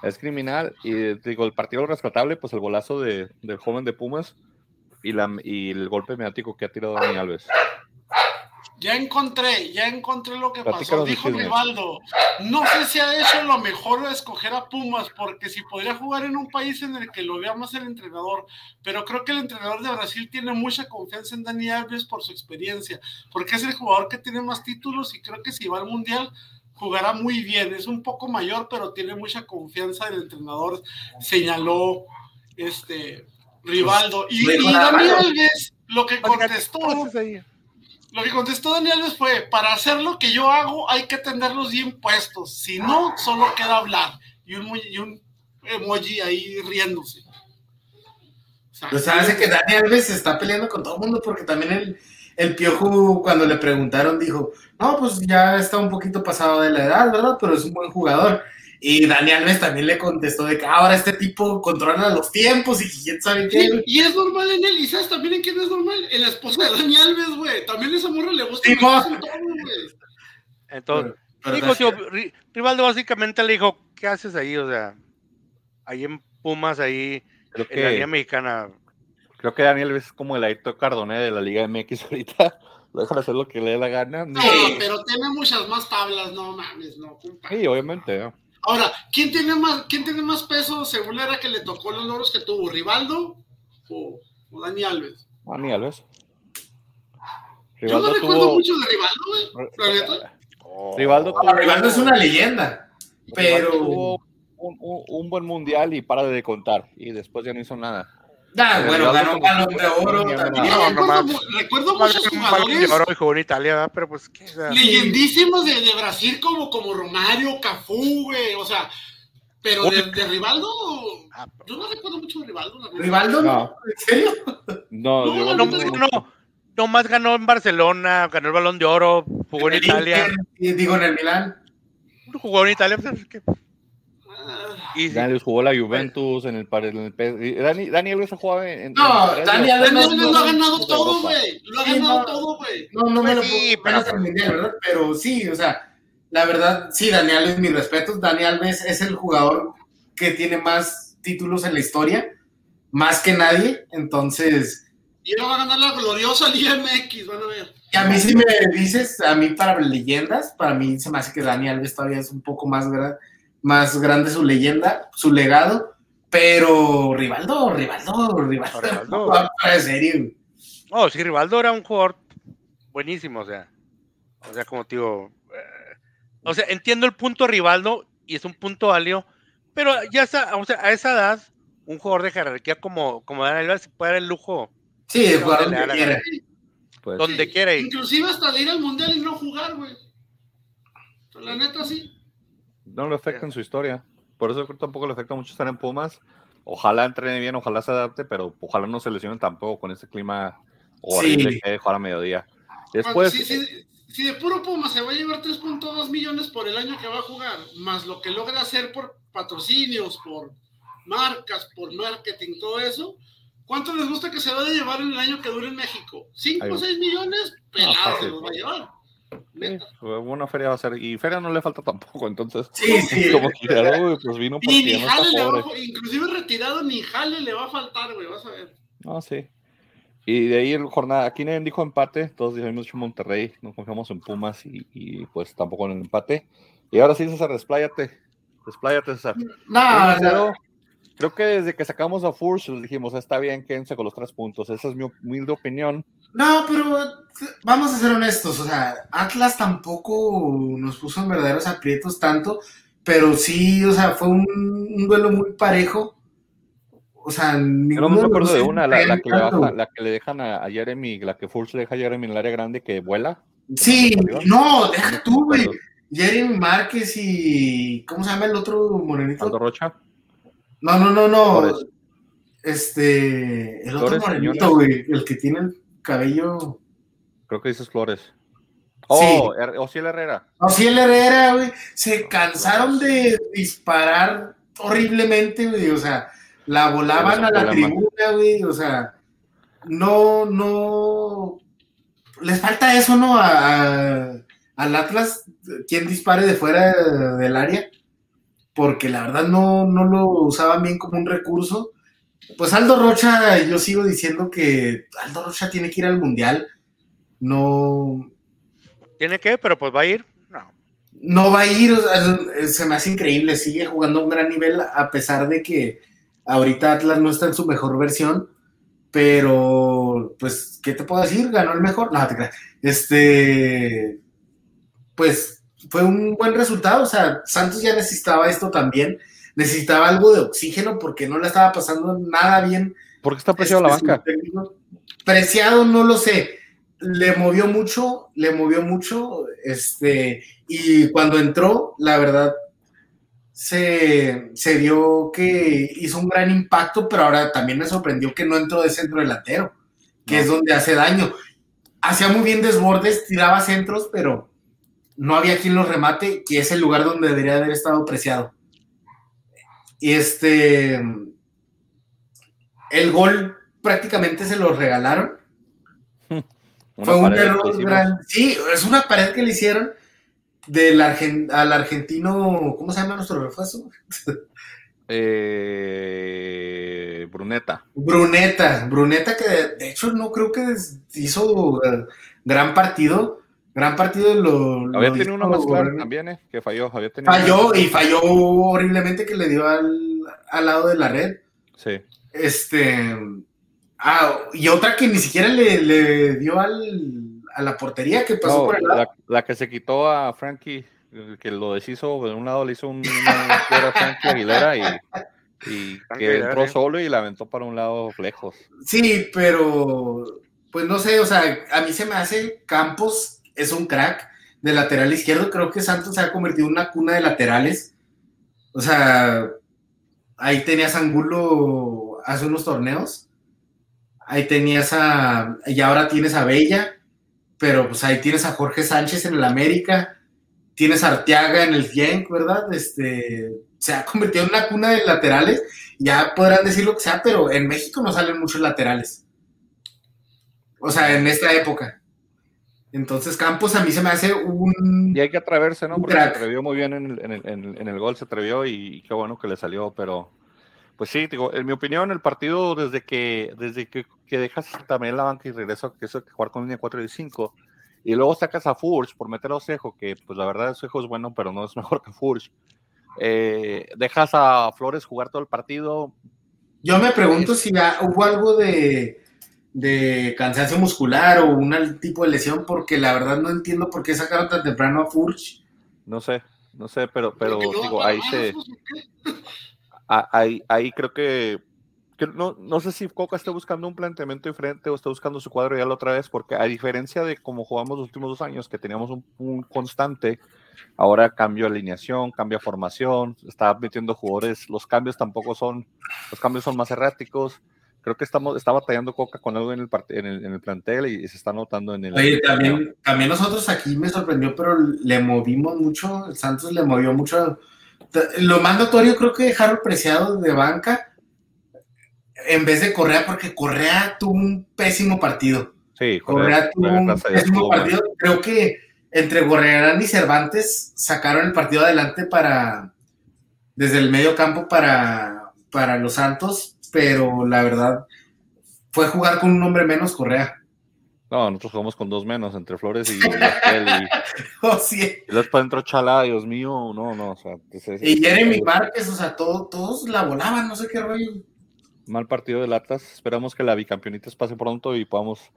es criminal. Y digo, el partido rescatable, pues el golazo de, del joven de Pumas y, la, y el golpe mediático que ha tirado Dani Alves. Ya encontré, ya encontré lo que pasó. Platícanos Dijo. Rivaldo, no sé si ha hecho lo mejor de escoger a Pumas, porque si podría jugar en un país en el que lo vea más el entrenador, pero creo que el entrenador de Brasil tiene mucha confianza en Dani Alves por su experiencia, porque es el jugador que tiene más títulos y creo que si va al Mundial jugará muy bien. Es un poco mayor, pero tiene mucha confianza del entrenador, señaló este Rivaldo. Y, y Dani. Alves lo que contestó... Lo que contestó Dani Alves fue, para hacer lo que yo hago hay que tenerlos bien puestos, si no, solo queda hablar. Y un, y un emoji ahí riéndose. O sea, Pues hace que Dani Alves se está peleando con todo el mundo porque también el, el Piojo cuando le preguntaron dijo, no, pues ya está un poquito pasado de la edad, ¿verdad? Pero es un buen jugador. Y Dani Alves también le contestó de que ahora este tipo controla los tiempos y quién sabe qué. Sí, y es normal en él, y sabes también en quién es normal, en la esposa de Dani Alves, güey. También esa morra le gusta Sí, todo, güey. Entonces, Pero digo, tío, Rivaldo básicamente le dijo, ¿qué haces ahí? O sea, ahí en Pumas, ahí Creo en la Liga que, Mexicana. creo que Dani Alves es como el Aito Cardone de la Liga MX ahorita. Lo dejan hacer lo que le dé la gana. No, pero tiene muchas más tablas, no mames, no, compa. Sí, obviamente. ¿no? Ahora, ¿quién tiene más, quién tiene más peso según la era que le tocó los logros que tuvo? ¿Rivaldo o, o Dani Alves? Dani Alves. Yo no recuerdo tuvo- mucho de Rivaldo, güey. Neta. Rivaldo es una leyenda, Rivaldo pero... tuvo un, un- un buen mundial y para de contar. Y después ya no hizo nada. Pero bueno, ganó balón de oro recuerdo, muchos jugadores en pero pues, leyendísimos de, de Brasil como, como Romario, Cafú, güey, o sea, pero de, de Rivaldo, ah, yo no recuerdo mucho de Rivaldo. la. Rivaldo, ¿no? No. ¿En serio? No, No, no, no, nomás ganó en Barcelona, ganó el balón de oro, jugó en el Italia, Inter, y digo, en el Milán. jugó en Italia, pues, ¿qué? Y sí, Dani Alves jugó la Juventus en el, par- en el PS Dani, Dani Alves ha jugado en, en- No, en- Dani en- Alves Dani Alves lo ha no, ganado todo, güey. Lo ha Sí, ganado no. todo, güey. No, no me lo puedo pero- mundial, ¿verdad? Pero sí, o sea, la verdad, sí, Dani Alves, mis respetos. Dani Alves es el jugador que tiene más títulos en la historia, más que nadie. Entonces, Y ahora va a ganar la gloriosa Liga MX, van a ver. y a mí si me dices, a mí para leyendas, para mí se me hace que Dani Alves todavía es un poco más, gra- más grande su leyenda, su legado. Pero Rivaldo, Rivaldo, Rivaldo, Rivaldo. va para serio. No, sí, Rivaldo era un jugador buenísimo, o sea, o sea, como te digo, eh, o sea, entiendo el punto de Rivaldo y es un punto válido, pero ya está, o sea, a esa edad, un jugador de jerarquía como, como Daniel Alves se puede dar el lujo Sí, de jugar Donde quiera. pues, donde Sí, quiera. Inclusive hasta de ir al mundial y no jugar, güey. La neta, sí. No le afecta en su historia. Por eso tampoco le afecta mucho estar en Pumas. Ojalá entrene bien, ojalá se adapte, pero ojalá no se lesione tampoco con este clima horrible Sí. que hay de jugar a mediodía. Después, si, de puro Puma se va a llevar 3.2 millones por el año que va a jugar, más lo que logra hacer por patrocinios, por marcas, por marketing, todo eso, ¿Cuánto les gusta que se vaya a llevar en el año que dure en México? ¿Cinco o seis millones? Pelados fácil. los va a llevar. Sí, una feria va a ser, y feria no le falta tampoco, entonces. Sí, sí. Como uy, pues vino porque ni no jale está le va inclusive retirado, ni jale le va a faltar, güey, vas a ver. No, sí. Y de ahí el jornada, aquí nadie dijo empate, todos dijimos mucho Monterrey, no confiamos en Pumas y, y, pues tampoco en el empate. Y ahora sí, César, despláyate, despláyate, César. No, no. Creo que desde que sacamos a Furch les dijimos, está bien, quédense con los tres puntos. Esa es mi humilde opinión. No, pero vamos a ser honestos, o sea, Atlas tampoco nos puso en verdaderos aprietos tanto, pero sí, o sea, fue un, un duelo muy parejo. O sea, Yo no me acuerdo de una, la, la que baja- la que le dejan a, a Jeremy, la que Furch le deja a Jeremy en el área grande que vuela. Sí, no, deja tú, güey. Jeremy Márquez y. ¿Cómo se llama el otro morenito? Aldo Rocha. No, no, no, no. Flores. Este. El otro Flores, morenito, güey. El que tiene el cabello. Creo que dices Flores. Oh, Her- Osiel Herrera. No, sí, el Herrera, güey. Se cansaron de disparar horriblemente, güey. O sea, la volaban a la problema. tribuna, güey. O sea, no, no. Les falta eso, ¿no? A, a- al Atlas, quien dispare de fuera del área. Porque la verdad no, no lo usaban bien como un recurso. Pues Aldo Rocha, yo sigo diciendo que Aldo Rocha tiene que ir al mundial. No, ¿Tiene que? Pero pues va a ir. No. no va a ir, o sea, se me hace increíble, sigue jugando a un gran nivel a pesar de que ahorita Atlas no está en su mejor versión, pero pues, ¿qué te puedo decir? Ganó el mejor, no, te creas. Este, pues fue un buen resultado, o sea, Santos ya necesitaba esto también, necesitaba algo de oxígeno porque no le estaba pasando nada bien ¿Por qué está la este, banca? su técnico. Preciado, no lo sé. Le movió mucho, le movió mucho. Este, y cuando entró, la verdad, se, se vio que hizo un gran impacto, pero ahora también me sorprendió que no entró de centro delantero, que No. es donde hace daño. Hacía muy bien desbordes, tiraba centros, pero no había quien los remate, que es el lugar donde debería haber estado preciado. Y este, el gol prácticamente se lo regalaron. Fue un error grande. Sí, es una pared que le hicieron del argen- al argentino, ¿cómo se llama nuestro refuerzo? Eh, Bruneta. Bruneta, Bruneta que de, hecho no creo que hizo eh, gran partido, gran partido lo, lo Había tenido una hizo más Bruneta. también, ¿eh? Que falló. Había tenido Falló y falló horriblemente que le dio al, al lado de la red. Sí. Este. Ah, y otra que ni siquiera le, le dio al, a la portería que pasó No, por el lado. la, la que se quitó a Frankie, el que lo deshizo, de un lado le hizo un, una a Frankie Aguilera y, y que entró solo y la aventó para un lado lejos. Sí, pero pues no sé, o sea, a mí se me hace Campos es un crack de lateral izquierdo. Creo que Santos se ha convertido en una cuna de laterales. O sea, ahí tenías a Angulo hace unos torneos. Ahí tenías a. Y ahora tienes a Bella. Pero pues ahí tienes a Jorge Sánchez en el América. Tienes a Arteaga en el Genk, ¿verdad? Este. Se ha convertido en una cuna de laterales. Ya podrán decir lo que sea, pero en México no salen muchos laterales. O sea, en esta época. Entonces Campos a mí se me hace un... Y hay que atreverse, ¿no? Porque se atrevió muy bien en el, en, el, en el- gol, se atrevió y, qué bueno que le salió, pero pues sí, digo, en mi opinión, el partido desde que desde que, que dejas también la banca y regreso, que eso que jugar con línea 4 y 5, y luego sacas a Furch por meter a Osejo, que pues la verdad Osejo es bueno, pero no es mejor que Furch. Eh, dejas a Flores jugar todo el partido, Yo me pregunto si ya hubo algo de, de cansancio muscular o un tipo de lesión, porque la verdad no entiendo por qué sacaron tan temprano a Furch. no sé, no sé, pero, pero digo, ahí se... abajo, ¿o qué? a- ahí, ahí creo que, que no, no sé si Coca está buscando un planteamiento diferente o está buscando su cuadro ya la otra vez, porque a diferencia de como jugamos los últimos dos años, que teníamos un, un constante, ahora cambio alineación, cambia formación, está metiendo jugadores, los cambios tampoco son, los cambios son más erráticos. Creo que estamos, está batallando Coca con algo en el, en el, en el plantel y, se está notando en el. Oye, también, también nosotros aquí me sorprendió, pero le movimos mucho, el Santos le movió mucho. Lo más notorio creo que Harold Preciado de banca, en vez de Correa, porque Correa tuvo un pésimo partido. Sí, Correa tuvo un pésimo partido. Creo que entre Gorrearán y Cervantes sacaron el partido adelante para desde el medio campo para, para los Santos, pero la verdad fue jugar con un hombre menos Correa. No, nosotros jugamos con dos menos, entre Flores y y, oh, sí. y después entró Chalá, Dios mío, no, no, o sea. y Jeremy Márquez, o sea, todo, todos la volaban, no sé qué rollo. Mal partido de latas, esperamos que la bicampeonitas pase pronto y podamos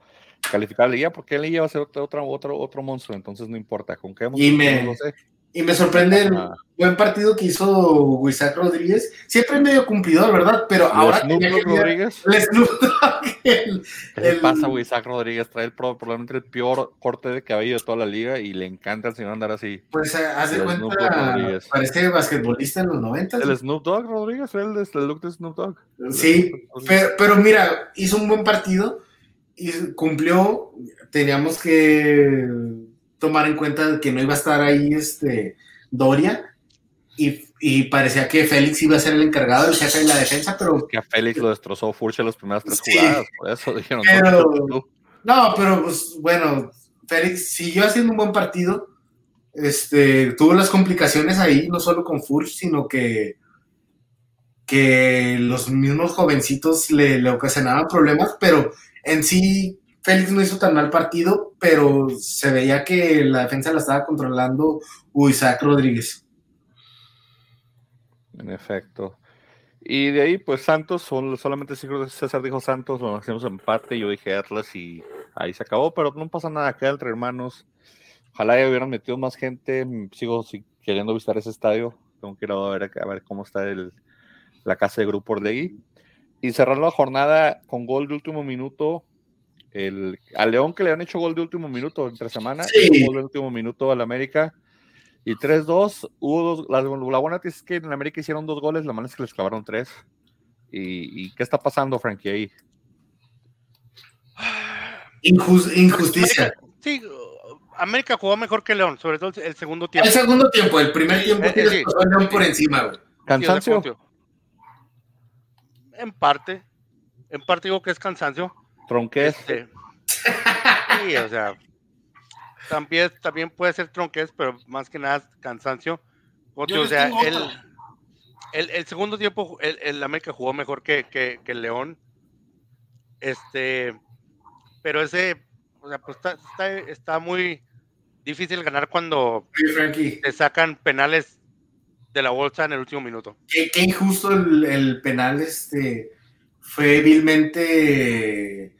calificar la liga, porque la liga va a ser otro, otro, otro, otro monstruo, entonces no importa, con qué y me, no sé. Y me sorprende el buen partido que hizo Wisac Rodríguez. Siempre medio cumplidor, ¿verdad? Pero ahora. Snoop Rodríguez. El Snoop el, ¿Qué le pasa a Rodríguez? Trae el, probablemente el peor corte de cabello de toda la liga y le encanta al señor andar así. Pues eh, haz de cuenta, parece basquetbolista en los 90. El Snoop Dogg Rodríguez, el, el look de Snoop Dogg. Sí, pero, pero mira, hizo un buen partido y cumplió. Teníamos que tomar en cuenta que no iba a estar ahí este Doria y, y, parecía que Félix iba a ser el encargado del jefe de la defensa, pero... Que a Félix lo destrozó Furche las primeras tres jugadas, por eso dijeron... no, pero pues bueno, Félix siguió haciendo un buen partido, este, tuvo las complicaciones ahí, no solo con Furch, sino que, que los mismos jovencitos le, le ocasionaban problemas, pero en sí Félix no hizo tan mal partido, pero se veía que la defensa la estaba controlando Isaac Rodríguez. En efecto. Y de ahí, pues Santos, solamente César dijo Santos, lo hacemos empate, yo dije Atlas y ahí se acabó, pero no pasa nada, queda entre hermanos. Ojalá ya hubieran metido más gente, sigo queriendo visitar ese estadio, tengo que ir a ver, a ver cómo está el, la casa de Grupo Orlegui. Y cerrar la jornada con gol de último minuto el, a León que le han hecho gol de último minuto entre semana, gol de último minuto al América. Y 3-2, hubo dos, la, buena es que en América hicieron dos goles, la mala es que les clavaron tres. ¿Y, qué está pasando, Frankie, ahí? injusticia. sí, América jugó mejor que León, sobre todo el segundo tiempo. El segundo tiempo, el primer tiempo eh, eh, León por encima. ¿Cansancio? En parte, en parte digo que es cansancio. Tronqués. Este, sí, o sea, también, también puede ser tronqués, pero más que nada cansancio. o sea, el, el, segundo tiempo, el, el, América jugó mejor que, que, el León. Este, pero ese, o sea, pues está, está, está muy difícil ganar cuando te sacan penales de la bolsa en el último minuto. Qué, qué injusto el, el, penal, este, fue vilmente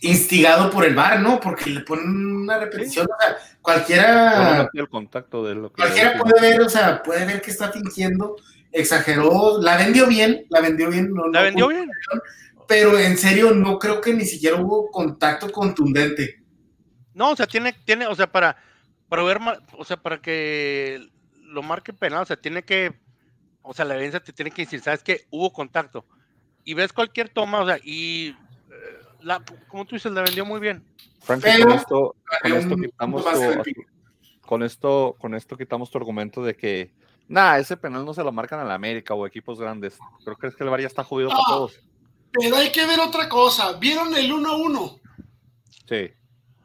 instigado por el bar, ¿no? Porque le ponen una repetición, o sea, cualquiera. el contacto de lo cualquiera puede ver, o sea, puede ver que está fingiendo, exageró, la vendió bien, la vendió bien. No, la vendió bien. Pero en serio, no creo que ni siquiera hubo contacto contundente. No, o sea, tiene, tiene, o sea, para, para ver, o sea, para que lo marque penal, o sea, tiene que, o sea, la evidencia te tiene que decir, sabes que hubo contacto. Y ves cualquier toma, o sea, y como tú dices, la vendió muy bien. con esto, con esto quitamos tu, con esto, con esto quitamos tu argumento de que, nada, ese penal no se lo marcan a la América o equipos grandes. Creo que es que el VAR ya está jodido para todos. Pero hay que ver otra cosa. ¿Vieron el 1-1? Sí.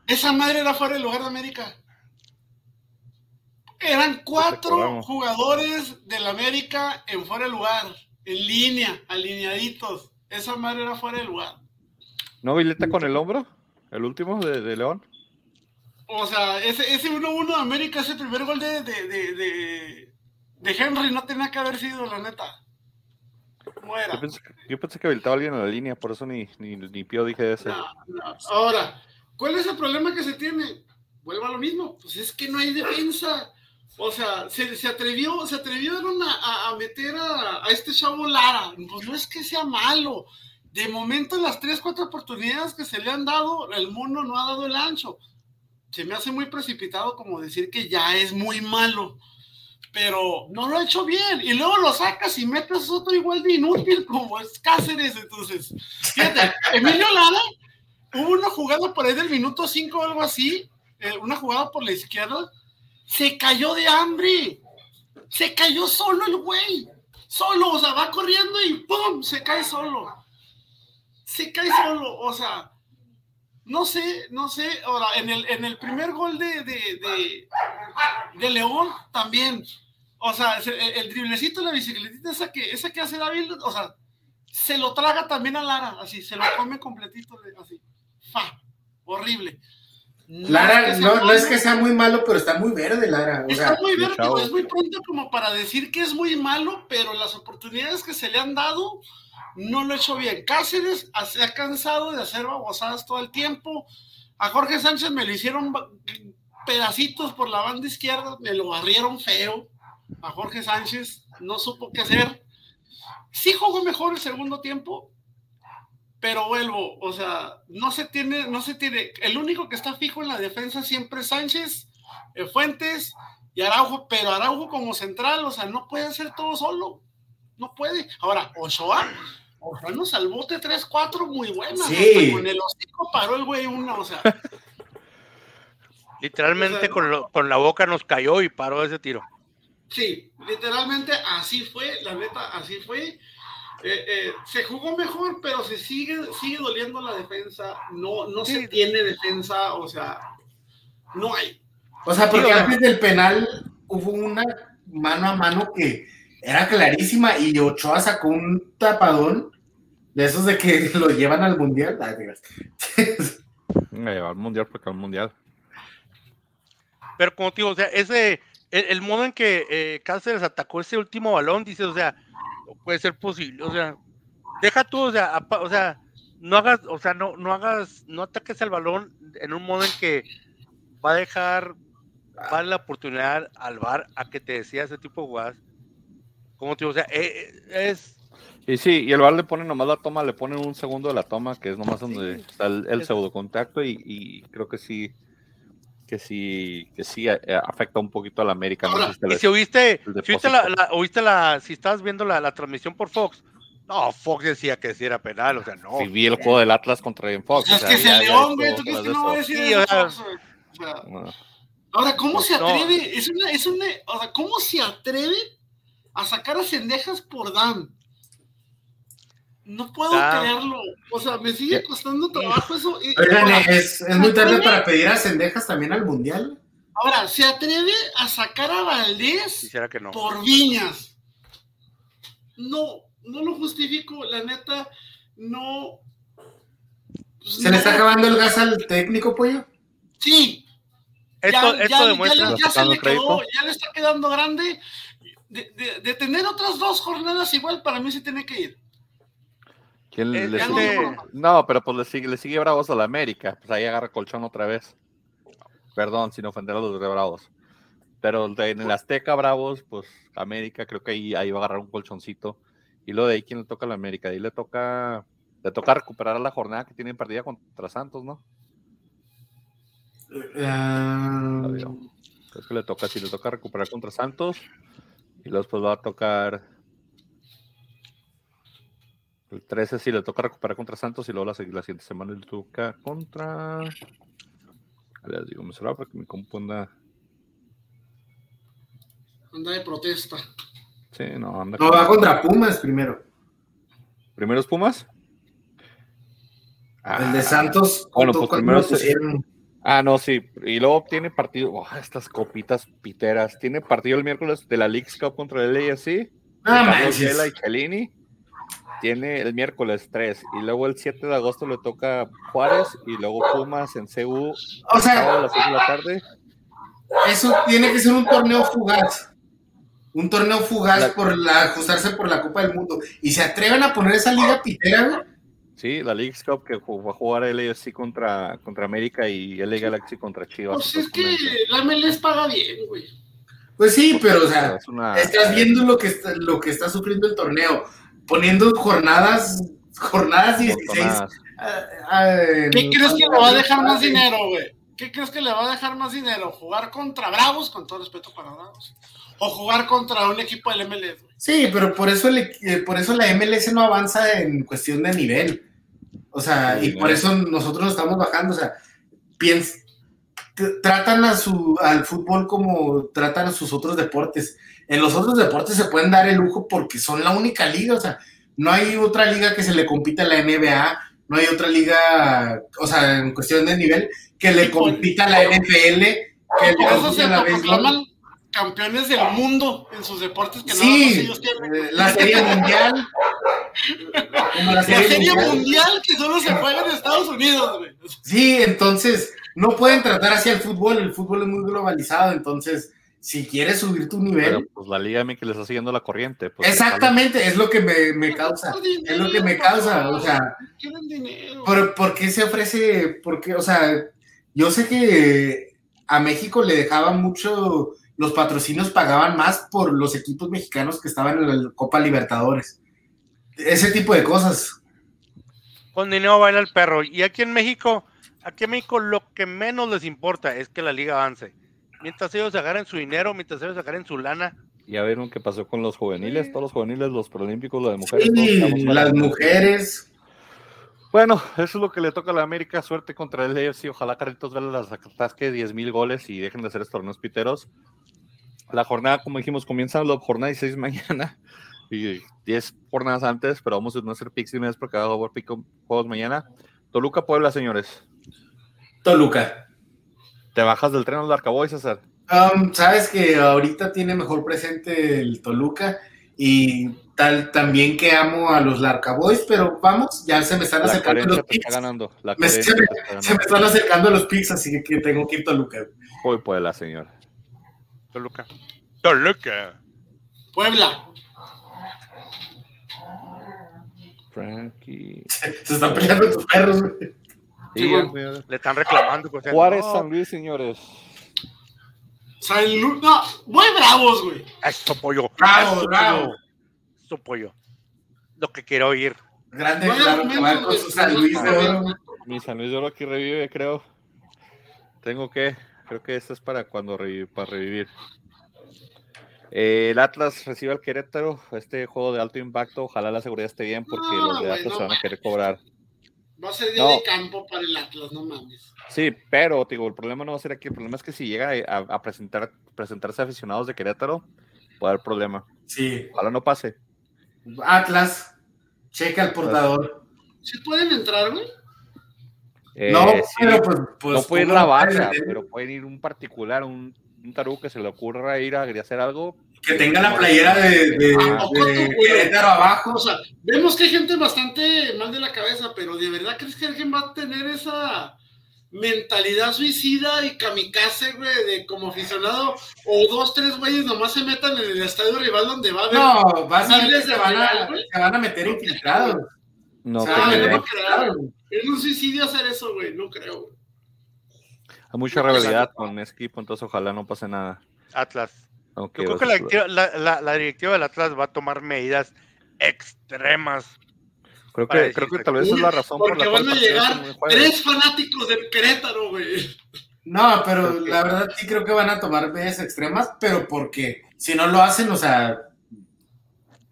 Esa madre era fuera del lugar de América. Eran cuatro jugadores del América en fuera de lugar, en línea, alineaditos. Esa madre era fuera de lugar. ¿No Vileta con el hombro? ¿El último de, León? O sea, ese 1-1 de América, ese primer gol de, de, Henry no tenía que haber sido, la neta. ¿Cómo era? Yo pensé, que habilitaba alguien en la línea, por eso ni, ni, ni pío dije ese. Ahora, ¿cuál es el problema que se tiene? Vuelva a lo mismo, pues es que no hay defensa. O sea, se, se atrevió, se atrevieron a, a meter a, a, este chavo Lara. Pues no es que sea malo, de momento, las tres, cuatro oportunidades que se le han dado, el mono no ha dado el ancho. Se me hace muy precipitado como decir que ya es muy malo, pero no lo ha hecho bien. Y luego lo sacas y metes otro igual de inútil como es Cáceres. Entonces, fíjate, Emilio Lara, hubo una jugada por ahí del minuto 5 o algo así, eh, una jugada por la izquierda, se cayó de hambre. Se cayó solo el güey. Solo, o sea, va corriendo y ¡pum! se cae solo se cae solo, o sea, no sé, no sé, ahora, en el, en el primer gol de, de, de, León también, o sea, el, driblecito de la bicicletita, esa que, esa que hace David, o sea, se lo traga también a Lara, así, se lo come completito, así, fa, horrible. Lara, no, no, es que sea muy malo, pero está muy verde, Lara. está muy verde, es muy pronto como para decir que es muy malo, pero las oportunidades que se le han dado no lo ha hecho bien. Cáceres se ha cansado de hacer babosadas todo el tiempo. A Jorge Sánchez me lo hicieron pedacitos por la banda izquierda, me lo barrieron feo. A Jorge Sánchez no supo qué hacer. Sí jugó mejor el segundo tiempo, pero vuelvo, o sea, no se tiene, no se tiene, el único que está fijo en la defensa siempre es Sánchez, eh, Fuentes y Araujo, pero Araujo como central, o sea, no puede hacer todo solo, no puede. Ahora, Ochoa, Nos salvó de 3-4 muy buenas, sí. con el hocico paró el güey una, o sea. Literalmente con, con la boca nos cayó y paró ese tiro. Sí, literalmente así fue, la neta, así fue. Eh, eh, se jugó mejor, pero se sigue, sigue doliendo la defensa. No, no se tiene defensa, o sea, no hay. O sea, porque antes del penal hubo una mano a mano que era clarísima y Ochoa sacó un tapadón de esos de que lo llevan al mundial. Me lleva al mundial porque al mundial. Pero como te digo, o sea, ese, el, modo en que eh, Cáceres atacó ese último balón, dice, o sea, puede ser posible, o sea, deja tú, o sea, o sea, no hagas, o sea, no, no hagas, no ataques el balón en un modo en que va a dejar, va la oportunidad al bar a que te decía ese tipo de jugadas. Como te digo, o sea, eh, eh, es, y sí, y el bar le pone nomás la toma, le pone un segundo de la toma, que es nomás donde está el, pseudo contacto, y, y, creo que sí, que sí, que sí eh, afecta un poquito a la América. y si oíste, si oíste la, oíste la, si estabas viendo la, la, transmisión por Fox, no, Fox decía que sí era penal, o sea, no. Si vi el juego del Atlas contra el Fox. es que es el León, güey, tú crees que no va a decir eso. Ahora, ¿cómo pues se atreve? Es una, es una, o sea, ¿cómo se atreve a sacar a cendejas por Dan? No puedo creerlo. O sea, me sigue costando trabajo eso. es, es, muy tarde para pedir a Cendejas también al Mundial. Ahora, ¿se atreve a sacar a Valdés que no. por Viñas? No, no lo justifico, la neta, no. ¿Se le está acabando el gas al técnico, pollo? Sí. Esto, ya, esto demuestra. Ya, se le quedó, ya le está quedando grande. De, de, de tener otras dos jornadas igual, para mí se tiene que ir. ¿Quién le sigue? No, pero pues le sigue, le sigue Bravos a la América. Pues ahí agarra colchón otra vez. Perdón, sin ofender a los de Bravos. Pero en el Azteca Bravos, pues América, creo que ahí, ahí va a agarrar un colchoncito. Y lo de ahí, ¿quién le toca a la América? Ahí le toca, le toca recuperar la jornada que tienen perdida contra Santos, ¿no? Uh... Creo que le toca, si le toca recuperar contra Santos. Y luego pues va a tocar el 13 sí le toca recuperar contra Santos y luego la, la siguiente semana le toca contra. Les digo, me será para que me componga. Anda de protesta. Sí, no, anda. No, va contra Pumas primero. ¿Primeros Pumas? el de ah, Santos. Bueno, pues primero Ah, no, sí. Y luego tiene partido. Oh, estas copitas piteras. Tiene partido el miércoles de la League's Cup contra el LAFC. Ah, y Chelini tiene el miércoles 3 y luego el 7 de agosto le toca Juárez y luego Pumas en CU o sea, a las 6 de la tarde. Eso tiene que ser un torneo fugaz. Un torneo fugaz por la, ajustarse por la Copa del Mundo. Y se atreven a poner esa liga pitera, Sí, la League Cup que va a jugar el AFC contra, contra América y el Galaxy contra Chivas. Pues es que la MLS paga bien, güey. Pues sí, pero o sea, estás viendo lo que está, lo que está sufriendo el torneo poniendo jornadas, jornadas 16. Ah, ah, ¿Qué crees que le va a dejar más dinero, güey? ¿Qué crees que le va a dejar más dinero? ¿Jugar contra Bravos, con todo respeto para Bravos? ¿O jugar contra un equipo del MLS? Sí, pero por eso, le, eh, por eso la MLS no avanza en cuestión de nivel. O sea, y por eso nosotros nos estamos bajando. O sea, piensa, tratan a su, al fútbol como tratan a sus otros deportes. En los otros deportes se pueden dar el lujo porque son la única liga, o sea, no hay otra liga que se le compita a la NBA, no hay otra liga, o sea, en cuestión de nivel, que le compita a la NFL, que Por eso se proclaman campeones del mundo en sus deportes que nada más Sí, ellos tienen. eh, la serie mundial. Como la La serie, mundial. mundial que solo se juega en Estados Unidos, güey. Sí, entonces no pueden tratar así el fútbol, el fútbol es muy globalizado, entonces si quieres subir tu nivel, Pero pues la Liga MX le está siguiendo la corriente. Pues, exactamente, es lo que me, me causa, es lo que me causa, o sea, dinero. ¿por, por qué se ofrece? ¿Por qué? O sea, yo sé que a México le dejaban mucho, los patrocinios pagaban más por los equipos mexicanos que estaban en la Copa Libertadores. Ese tipo de cosas. Con dinero baila el perro. Y aquí en México, aquí en México lo que menos les importa es que la liga avance. Mientras ellos agarren su dinero, mientras ellos agarren su lana, Ya vieron qué pasó con los juveniles, todos los juveniles, los preolímpicos, los de mujeres. Sí, las mujeres. Bueno, eso es lo que le toca a la América. Suerte contra el AFC. Ojalá Carlitos Vela las atasque 10 mil goles y dejen de hacer estos torneos piteros. La jornada, como dijimos, comienza la jornada 16 mañana y 10 jornadas antes, pero vamos a no hacer picks una vez porque va a haber pico- juegos mañana. Toluca Puebla, señores. Toluca. ¿Te bajas del tren al Arcaboy, César? Um, Sabes que ahorita tiene mejor presente el Toluca y tal también que amo a los Larcaboys, pero vamos, ya se me están La acercando los picks. ganando. La Me- se, me, está se me ganando. están acercando los picks, así que, tengo que ir Toluca. Voy Puebla, señor. Toluca. Toluca. Puebla. Frankie. Se están peleando tus perros. güey. Sí, bueno. señor. Le están reclamando. sea, Juárez, no, San Luis, señores. San Lu- No, muy bravos, güey. Eso pollo. Bravo, eso bravo. pollo. Eso pollo. Lo que quiero oír. Grande, No hay claro, que va argumentos, con su güey. San Luis de oro. Mi San Luis de Oro aquí revive, creo. Tengo que, creo que esto es para cuando revive, para revivir. Eh, el Atlas recibe al Querétaro, este juego de alto impacto. Ojalá la seguridad esté bien porque No, los de Atlas no se van a querer cobrar. Va a ser día No. de campo para el Atlas, no mames. Sí, pero digo, el problema no va a ser aquí. El problema es que si llega a, a presentar, presentarse aficionados de Querétaro, puede haber problema. Sí, Ojalá no pase. Atlas, checa el portador. ¿Sí pueden entrar, güey? Eh, no, sí, pero pues, pues, no puede ir ¿cómo la meter? pero pueden ir un particular, un, un tarú que se le ocurra ir a hacer algo. Que tenga la playera de, de, ¿A poco de tú, güey? Querétaro abajo. O sea, vemos que hay gente bastante mal de la cabeza, pero ¿de verdad crees que alguien va a tener esa mentalidad suicida y kamikaze, güey, de como aficionado? O dos, tres güeyes nomás se metan en el estadio rival donde va a haber... No, vas a Miles se de van a, se van a meter infiltrados. No, O sea, Ah, creo. no va a quedar. Es un suicidio hacer eso, güey, no creo. güey. Hay mucha rivalidad con ese equipo, entonces ojalá no pase nada. Atlas. Yo creo que la, directiva- la- la- la directiva del Atlas va a tomar medidas extremas. creo que, creo que tal vez es la razón por Porque la cual van a llegar tres fanáticos del Querétaro, güey. No, pero la verdad sí creo que van a tomar medidas extremas, pero porque si no lo hacen, o sea,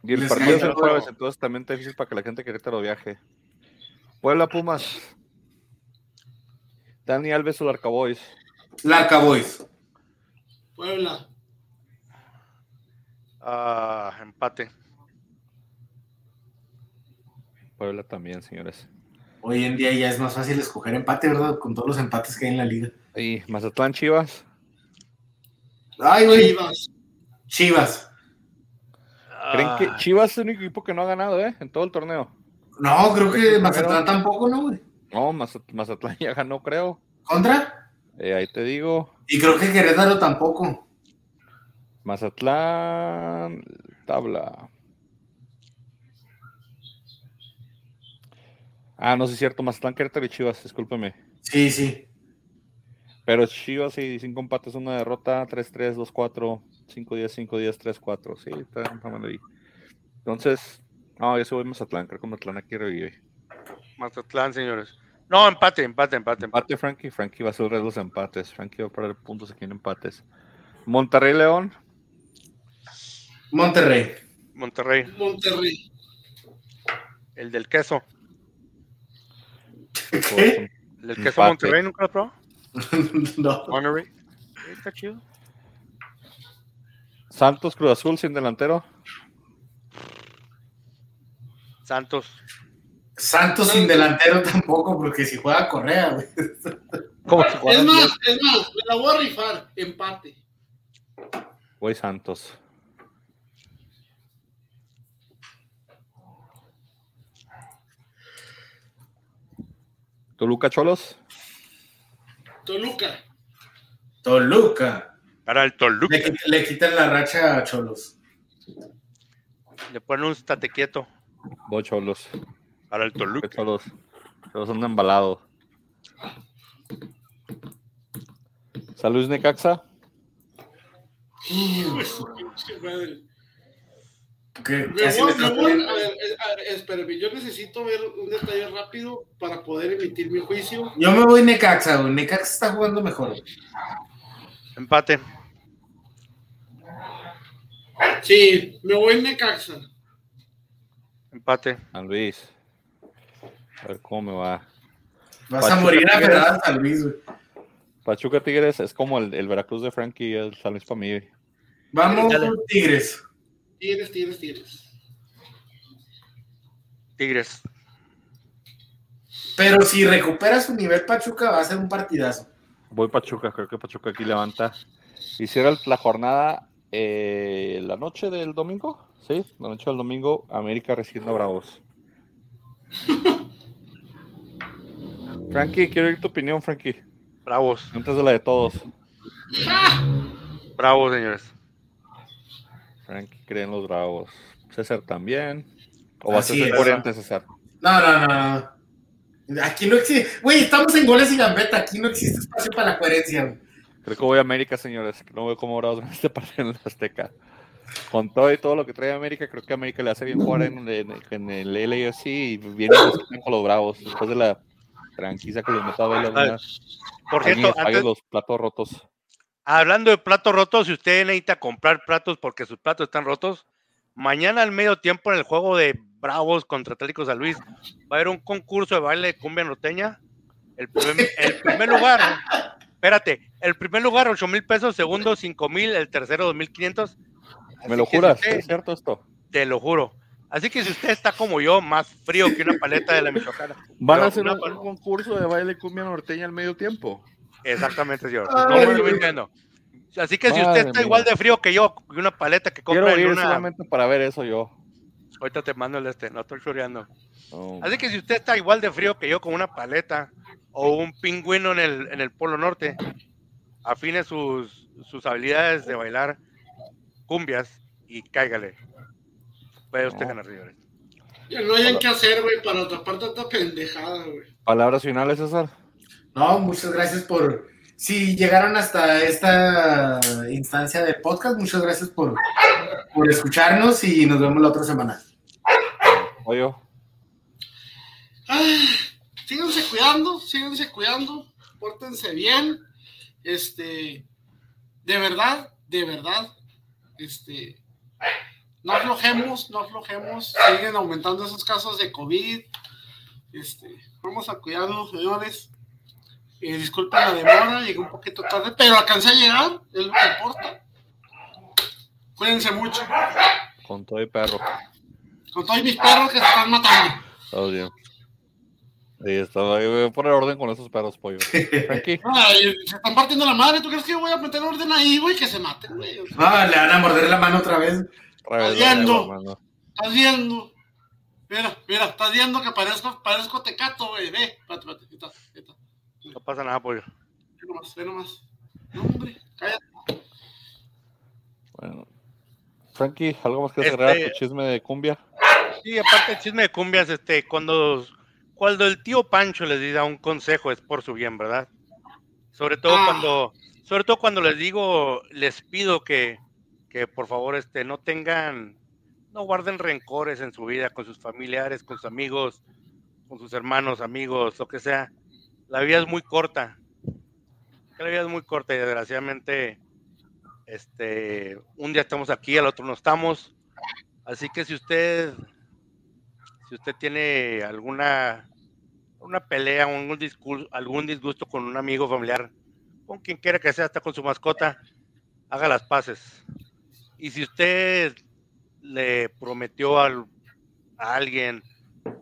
Y el partido es el todo. jueves, entonces también está difícil para que la gente de Querétaro viaje. Puebla Pumas. Dani Alves o Arcaboys. Larca Boys. Puebla. Ah, empate. Puebla también, señores. Hoy en día ya es más fácil escoger empate, ¿verdad? Con todos los empates que hay en la liga. Y Mazatlán Chivas. Ay, güey. Chivas. Chivas. ¿Creen que Ah, Chivas es el único equipo que no ha ganado, eh? En todo el torneo. No, creo que Mazatlán tampoco, ¿no, güey? No, Mazat- Mazatlán ya ganó, creo. ¿Contra? Eh, ahí te digo. Y creo que Querétaro tampoco. Mazatlán, tabla. Ah, no, sí es cierto. Mazatlán, Querétaro y Chivas, discúlpeme. Sí, sí. Pero Chivas, sí, cinco empates, una derrota, 3-3, 2-4, 5-10, 5-10, 3-4. Sí, está, está mal ahí. Entonces, no, yo soy Mazatlán, creo que Mazatlán aquí revive. Mazatlán, señores. No, empate, empate, empate, empate. Frankie. Frankie va a de los empates. Frankie va a perder puntos aquí en empates. Monterrey, León. Monterrey. Monterrey, Monterrey. el del queso. ¿Qué? El del queso Empate. Monterrey, ¿nunca lo probó? no. Monterrey. Está chido. Santos, Cruz Azul, sin delantero. Santos. Santos sin delantero tampoco, porque si juega Correa, güey. ¿Cómo se Es más, es más, me la voy a rifar. Empate. Güey Santos. Toluca Cholos. Toluca. Toluca. Para el Toluca. Le quitan la racha a Cholos. Le ponen un estate quieto. Voy Cholos. Para el Toluca Toluca. Cholos. Cholos anda embalado. San Luis Necaxa. Madre. Casi voy- me a ver, a ver, espérame, yo necesito ver un detalle rápido para poder emitir mi juicio. Yo me voy Necaxa, güey. Necaxa está jugando mejor. Empate. Sí, me voy Necaxa. Empate. San Luis. A ver cómo me va. Vas a morir a pedazos, San Luis, güey. Pachuca Tigres es como el, el Veracruz de Frankie y el San Luis para mí. Vamos, Dale. Tigres. Tigres, tigres, tigres. Tigres. Pero si recupera su nivel Pachuca, va a ser un partidazo. Voy Pachuca, creo que Pachuca aquí levanta. Y cierra la jornada eh, la noche del domingo. Sí, la noche del domingo, América recibiendo a Bravos. Frankie, quiero oír tu opinión, Frankie. Bravos. Antes de la de todos. Bravos, señores. Frankie cree en los Bravos. César también. ¿O vas a ser coherente, César? No, no, no, no. Aquí no existe. Güey, estamos en goles y gambeta. Aquí no existe espacio para la coherencia. Creo que voy a América, señores. No veo cómo Bravos en este partido en la Azteca. Con todo y todo lo que trae América, creo que América le hace bien jugar en, en- en el LAFC y viene con los Bravos. Después de la tranquila que les metió a ver algunas Por cierto, antes- los platos rotos. hablando de platos rotos, si usted necesita comprar platos porque sus platos están rotos, mañana al medio tiempo en el juego de Bravos contra Atlético San Luis va a haber un concurso de baile de cumbia norteña. El primer, el primer lugar, espérate, el primer lugar 8 mil pesos, segundo 5 mil, el tercero 2 mil 500. ¿Me lo juras? usted- ¿Es cierto esto? te lo juro. Así que si usted está como yo, más frío que una paleta de la Michoacana. ¿Van a hacer una un, concurso de baile cumbia norteña al medio tiempo? Exactamente, señor. Ay, No me estoy mintiendo. Así que si usted está mía. igual de frío que yo, y una paleta que Quiero compra en ir una... solamente para ver eso yo. Ahorita te mando el este, no estoy choreando. No. Así que si usted está igual de frío que yo con una paleta o un pingüino en el, en el Polo Norte, afine sus, sus habilidades de bailar cumbias y cáigale. Puede usted No. ganar, señores. Ya no hayan que hacer, güey, para tapar tanta pendejada, güey. Palabras finales, César. No, muchas gracias por. Si llegaron hasta esta instancia de podcast, muchas gracias por, por escucharnos y nos vemos la otra semana. Oye, síganse cuidando, síganse cuidando, pórtense bien. Este, de verdad, de verdad, este, no aflojemos, no aflojemos, siguen aumentando esos casos de COVID. Este, vamos a cuidarnos, señores. Eh, disculpen la demora, llegué un poquito tarde, pero alcancé a llegar, es lo que importa. Cuídense mucho, con todo y perro. con todos mis perros que se están matando. Todo bien. Ahí está. ahí Voy a poner orden con esos perros, pollo. Frankie. Ay, se están partiendo la madre, ¿tú crees que yo voy a meter orden ahí, güey? Que se maten, güey. Ah, le van a morder la mano otra vez. Vez, Viendo. Estás viendo. Mira, mira, estás viendo que parezco, parezco tecato, güey. Ve, espérate, espérate, está, está. No pasa nada, pollo. Ve nomás, ve nomás. No, hombre, cállate. Bueno. Frankie, ¿algo más que Este- a tu chisme de cumbia? Sí, aparte el chisme de cumbias, este, cuando, cuando el tío Pancho les da un consejo es por su bien, ¿verdad? Sobre todo Ah. cuando, sobre todo cuando les digo, les pido que, que por favor, este, no tengan, no guarden rencores en su vida con sus familiares, con sus amigos, con sus hermanos, amigos, lo que sea. La vida es muy corta. La vida es muy corta y desgraciadamente, este, un día estamos aquí, al otro no estamos. Así que si usted, si usted tiene alguna una pelea, un algún disgusto con un amigo familiar, con quien quiera que sea, hasta con su mascota, haga las paces. Y si usted le prometió al- a alguien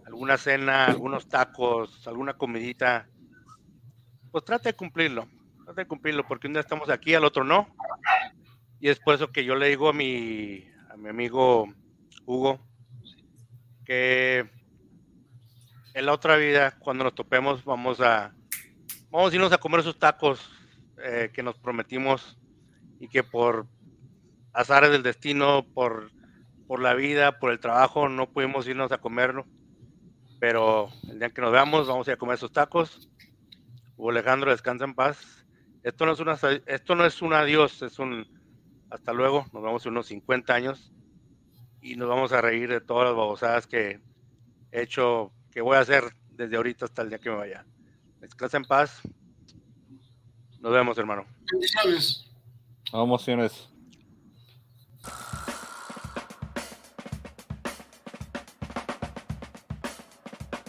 alguna cena, algunos tacos, alguna comidita, pues trate de cumplirlo, trate de cumplirlo, porque un día estamos aquí, al otro no. Y es por eso que yo le digo a mi, a mi amigo Hugo que en la otra vida, cuando nos topemos, vamos a, vamos a irnos a comer esos tacos eh, que nos prometimos y que por azares del destino, por, por la vida, por el trabajo, no pudimos irnos a comerlo. Pero el día que nos veamos, vamos a ir a comer esos tacos. Hugo Alejandro, descansa en paz. Esto no es una, esto no es un adiós, es un hasta luego. Nos vemos en unos 50 años y nos vamos a reír de todas las babosadas que he hecho, que voy a hacer desde ahorita hasta el día que me vaya. Descansa en paz. Nos vemos, hermano. Bendiciones. Vamos, señores.